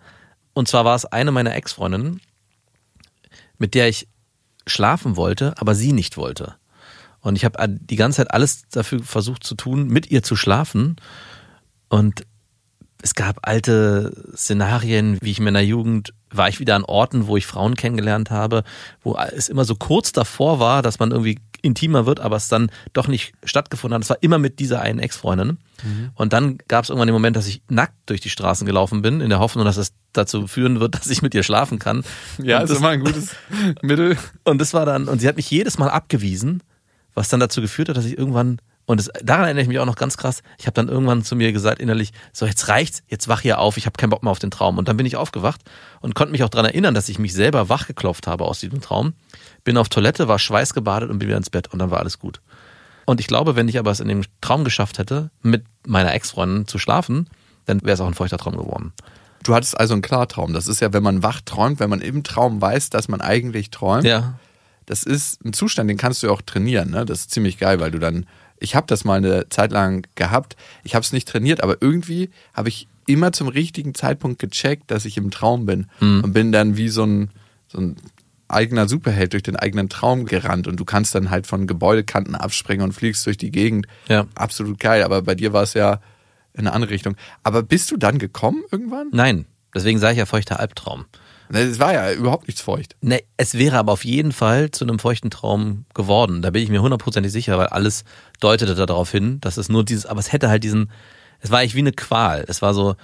und zwar war es eine meiner Ex-Freundinnen, mit der ich schlafen wollte, aber sie nicht wollte. Und ich habe die ganze Zeit alles dafür versucht zu tun, mit ihr zu schlafen. Und es gab alte Szenarien, wie ich in meiner Jugend war ich wieder an Orten, wo ich Frauen kennengelernt habe, wo es immer so kurz davor war, dass man irgendwie intimer wird, aber es dann doch nicht stattgefunden hat. Es war immer mit dieser einen Ex-Freundin. Und dann gab es irgendwann den Moment, dass ich nackt durch die Straßen gelaufen bin, in der Hoffnung, dass es dazu führen wird, dass ich mit ihr schlafen kann. Ja, und ist das, immer ein gutes Mittel. und das war dann, und sie hat mich jedes Mal abgewiesen, was dann dazu geführt hat, dass ich irgendwann, und das, daran erinnere ich mich auch noch ganz krass, ich habe dann irgendwann zu mir gesagt innerlich, so jetzt reicht's, jetzt wach hier auf, ich habe keinen Bock mehr auf den Traum. Und dann bin ich aufgewacht und konnte mich auch daran erinnern, dass ich mich selber wachgeklopft habe aus diesem Traum, bin auf Toilette, war schweißgebadet und bin wieder ins Bett und dann war alles gut. Und ich glaube, wenn ich aber es in dem Traum geschafft hätte, mit meiner Ex-Freundin zu schlafen, dann wäre es auch ein feuchter Traum geworden. Du hattest also einen Klartraum. Das ist ja, wenn man wach träumt, wenn man im Traum weiß, dass man eigentlich träumt. Ja. Das ist ein Zustand, den kannst du ja auch trainieren. Ne? Das ist ziemlich geil, weil du dann, ich habe das mal eine Zeit lang gehabt. Ich habe es nicht trainiert, aber irgendwie habe ich immer zum richtigen Zeitpunkt gecheckt, dass ich im Traum bin und bin dann wie so ein, so ein eigener Superheld durch den eigenen Traum gerannt und du kannst dann halt von Gebäudekanten abspringen und fliegst durch die Gegend. Ja. Absolut geil, aber bei dir war es ja in eine andere Richtung. Aber bist du dann gekommen irgendwann? Nein, deswegen sage ich ja feuchter Albtraum. Es war ja überhaupt nichts feucht. Ne, es wäre aber auf jeden Fall zu einem feuchten Traum geworden. Da bin ich mir hundertprozentig sicher, weil alles deutete darauf hin, dass es nur dieses, aber es hätte halt diesen, es war eigentlich wie eine Qual. Es war so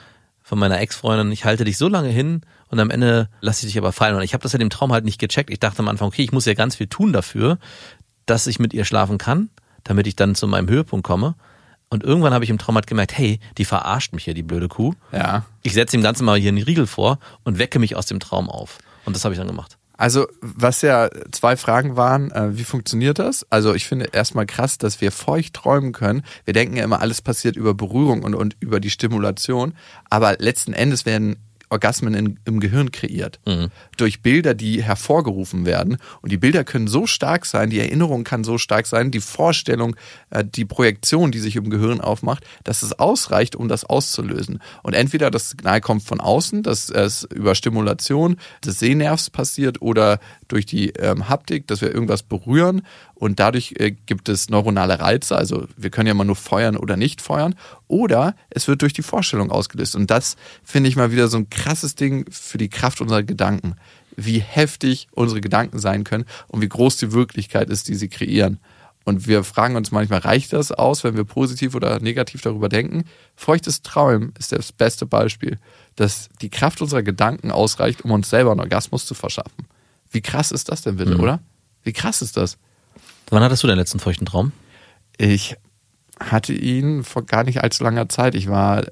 von meiner Ex-Freundin, ich halte dich so lange hin und am Ende lasse ich dich aber fallen. Und ich habe das ja dem Traum halt nicht gecheckt. Ich dachte am Anfang, okay, ich muss ja ganz viel tun dafür, dass ich mit ihr schlafen kann, damit ich dann zu meinem Höhepunkt komme. Und irgendwann habe ich im Traum halt gemerkt, hey, die verarscht mich hier, die blöde Kuh. Ja. Ich setze dem Ganzen mal hier einen Riegel vor und wecke mich aus dem Traum auf. Und das habe ich dann gemacht. Also, was ja zwei Fragen waren, äh, wie funktioniert das? Also, ich finde erstmal krass, dass wir feucht träumen können. Wir denken ja immer, alles passiert über Berührung und, und über die Stimulation. Aber letzten Endes werden Orgasmen in, im Gehirn kreiert. Durch Bilder, die hervorgerufen werden. Und die Bilder können so stark sein, die Erinnerung kann so stark sein, die Vorstellung, äh, die Projektion, die sich im Gehirn aufmacht, dass es ausreicht, um das auszulösen. Und entweder das Signal kommt von außen, dass es über Stimulation des Sehnervs passiert oder durch die ähm, Haptik, dass wir irgendwas berühren und dadurch äh, gibt es neuronale Reize, also wir können ja mal nur feuern oder nicht feuern, oder es wird durch die Vorstellung ausgelöst. Und das finde ich mal wieder so ein krasses Ding für die Kraft unserer Gedanken. Wie heftig unsere Gedanken sein können und wie groß die Wirklichkeit ist, die sie kreieren. Und wir fragen uns manchmal, reicht das aus, wenn wir positiv oder negativ darüber denken? Feuchtes Träumen ist das beste Beispiel, dass die Kraft unserer Gedanken ausreicht, um uns selber einen Orgasmus zu verschaffen. Wie krass ist das denn bitte, Mhm. oder? Wie krass ist das? Wann hattest du deinen letzten feuchten Traum? Ich hatte ihn vor gar nicht allzu langer Zeit. Ich war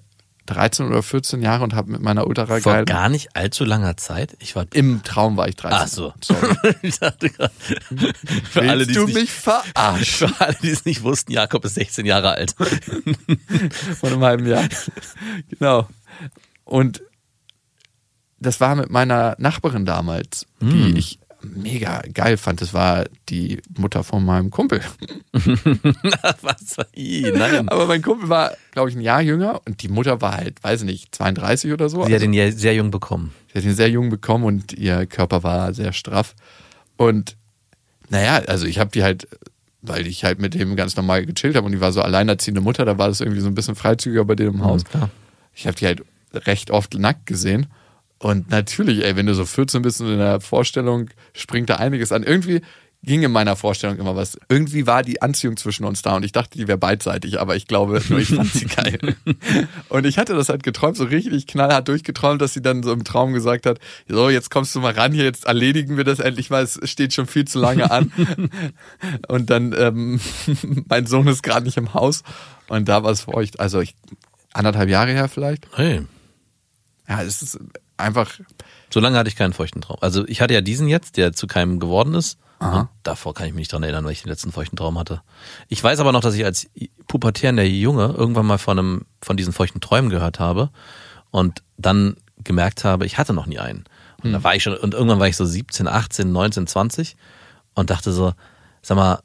13 oder 14 Jahre und habe mit meiner ultra Vor gar nicht allzu langer Zeit. Ich war. Im Traum war ich 13. Ach so. Sorry. ich dachte gerade, für alle, Willst die du es nicht, mich verarschen? für alle, die es nicht wussten, Jakob ist 16 Jahre alt. Vor einem halben Jahr. genau. Und das war mit meiner Nachbarin damals, die Hm. ich mega geil fand. Das war die Mutter von meinem Kumpel. Was? Nein. Aber mein Kumpel war, glaube ich, ein Jahr jünger und die Mutter war halt, weiß ich nicht, 32 oder so. Sie hat Also, ihn ja sehr jung bekommen. sie hat ihn sehr jung bekommen und ihr Körper war sehr straff. Und naja, also ich habe die halt, weil ich halt mit dem ganz normal gechillt habe und die war so alleinerziehende Mutter, da war das irgendwie so ein bisschen freizügiger bei denen im Haus. klar. Ich habe die halt recht oft nackt gesehen. Und natürlich, ey, wenn du so 14 bist und in der Vorstellung springt da einiges an. Irgendwie ging in meiner Vorstellung immer was. Irgendwie war die Anziehung zwischen uns da und ich dachte, die wäre beidseitig, aber ich glaube, nur ich fand sie geil. Und ich hatte das halt geträumt, so richtig knallhart durchgeträumt, dass sie dann so im Traum gesagt hat, so, jetzt kommst du mal ran hier, jetzt erledigen wir das endlich mal, es steht schon viel zu lange an. Und dann, ähm, mein Sohn ist gerade nicht im Haus und da war es feucht. Also ich, anderthalb Jahre her vielleicht. Hey. Ja, es ist einfach, So lange hatte ich keinen feuchten Traum. Also ich hatte ja diesen jetzt, der zu keinem geworden ist. Davor kann ich mich nicht dran erinnern, weil ich den letzten feuchten Traum hatte. Ich weiß aber noch, dass ich als pubertierender Junge irgendwann mal von einem, von diesen feuchten Träumen gehört habe und dann gemerkt habe, ich hatte noch nie einen. Und da war ich schon, und irgendwann war ich so 17, 18, 19, 20 und dachte so, sag mal,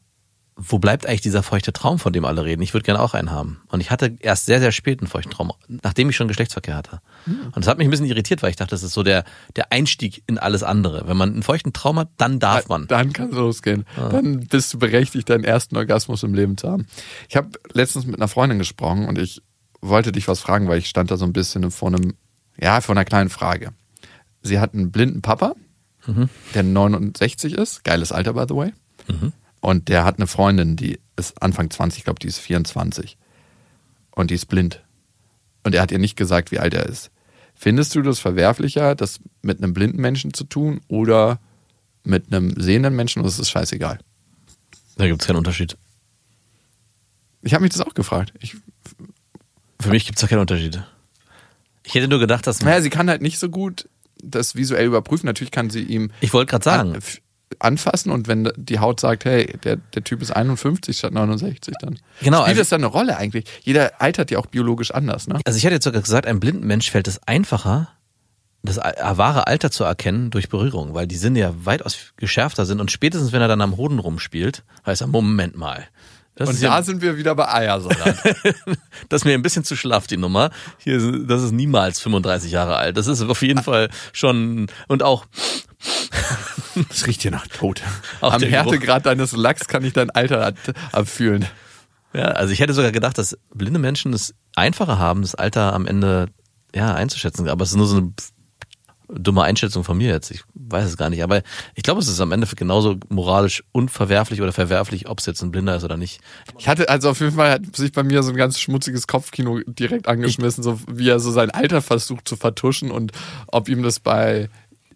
wo bleibt eigentlich dieser feuchte Traum, von dem alle reden? Ich würde gerne auch einen haben. Und ich hatte erst sehr, sehr spät einen feuchten Traum, nachdem ich schon Geschlechtsverkehr hatte. Und das hat mich ein bisschen irritiert, weil ich dachte, das ist so der, der Einstieg in alles andere. Wenn man einen feuchten Traum hat, dann darf man. dann kann es losgehen. Dann bist du berechtigt, deinen ersten Orgasmus im Leben zu haben. Ich habe letztens mit einer Freundin gesprochen und ich wollte dich was fragen, weil ich stand da so ein bisschen vor einem, ja, vor einer kleinen Frage. Sie hat einen blinden Papa, der 69 ist, geiles Alter, by the way. Und der hat eine Freundin, die ist Anfang 20, ich glaube, die ist 24. Und die ist blind. Und er hat ihr nicht gesagt, wie alt er ist. Findest du das verwerflicher, das mit einem blinden Menschen zu tun oder mit einem sehenden Menschen oder ist es scheißegal? Da gibt es keinen Unterschied. Ich habe mich das auch gefragt. Ich, Für mich gibt es da keinen Unterschied. Ich hätte nur gedacht, dass. naja, sie kann halt nicht so gut das visuell überprüfen. Natürlich kann sie ihm Ich wollte gerade sagen, anfassen und wenn die Haut sagt, hey, der, der Typ ist 51 statt 69, dann Genau, spielt also- das dann eine Rolle eigentlich. Jeder altert ja auch biologisch anders, ne? also ich hätte jetzt sogar gesagt, einem blinden Mensch fällt es einfacher, das wahre Alter zu erkennen durch Berührung, weil die Sinne ja weitaus geschärfter sind und spätestens, wenn er dann am Hoden rumspielt, weiß er, Moment mal. Das Und da ja, sind wir wieder bei Eiersalat. das ist mir ein bisschen zu schlaff, die Nummer. Hier, das ist niemals 35 Jahre alt. Das ist auf jeden Fall schon, und auch, Es riecht hier nach Tod. Auch Am. Härtegrad deines Lachs kann ich dein Alter ab- abfühlen. ja, also ich hätte sogar gedacht, dass blinde Menschen es einfacher haben, das Alter am Ende, ja, einzuschätzen. Aber es ist nur so eine dumme Einschätzung von mir jetzt. Ich weiß es gar nicht. Aber ich glaube, es ist am Ende genauso moralisch unverwerflich oder verwerflich, ob es jetzt ein Blinder ist oder nicht. Ich hatte also auf jeden Fall hat sich bei mir so ein ganz schmutziges Kopfkino direkt angeschmissen, so wie er so sein Alter versucht zu vertuschen und ob ihm das bei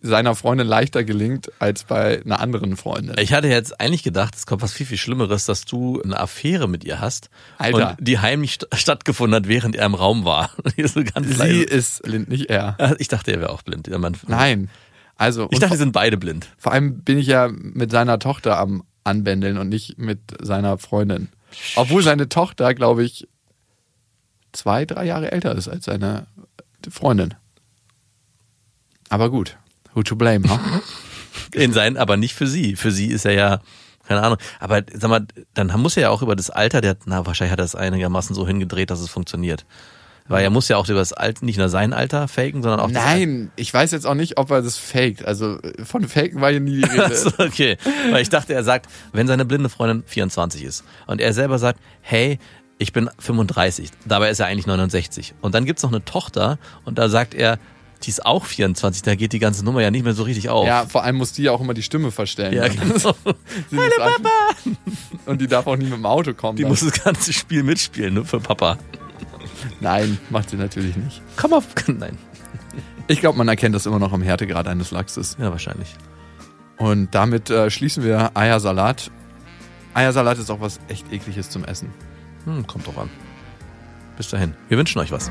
seiner Freundin leichter gelingt als bei einer anderen Freundin. Ich hatte jetzt eigentlich gedacht, es kommt was viel, viel Schlimmeres, dass du eine Affäre mit ihr hast. Alter. Und die heimlich st stattgefunden hat, während er im Raum war. So Sie leise. ist blind, nicht er. Ich dachte, er wäre auch blind. Nein. Also Ich dachte, die sind beide blind. vor allem bin ich ja mit seiner Tochter am Anbändeln und nicht mit seiner Freundin. Obwohl seine Tochter, glaube ich, zwei, drei Jahre älter ist als seine Freundin. Aber gut. Who to blame, huh? In sein, aber nicht für sie. Für sie ist er ja, keine Ahnung. Aber sag mal, dann muss er ja auch über das Alter, der, na, wahrscheinlich hat er es einigermaßen so hingedreht, dass es funktioniert. Weil er muss ja auch über das Alter, nicht nur sein Alter faken, sondern auch das Nein, ich weiß jetzt auch nicht, ob er das faked. Also von faken war hier nie die Rede. Achso, okay. Weil ich dachte, er sagt, wenn seine blinde Freundin 24 ist und er selber sagt, hey, ich bin 35, dabei ist er eigentlich 69. Und dann gibt's noch eine Tochter und da sagt er, Die ist auch 24, da geht die ganze Nummer ja nicht mehr so richtig auf. Ja, vor allem muss die ja auch immer die Stimme verstellen. Ja, ne? genau. Ist an- Und die darf auch nie mit dem Auto kommen. Die dann. muss das ganze Spiel mitspielen, nur für Papa. Nein, macht sie natürlich nicht. Komm auf. Nein. Ich glaube, man erkennt das immer noch am Härtegrad eines Lachses. Ja, wahrscheinlich. Und damit äh, schließen wir Eiersalat. Eiersalat ist auch was echt ekliges zum Essen. Hm, kommt drauf an. Bis dahin. Wir wünschen euch was.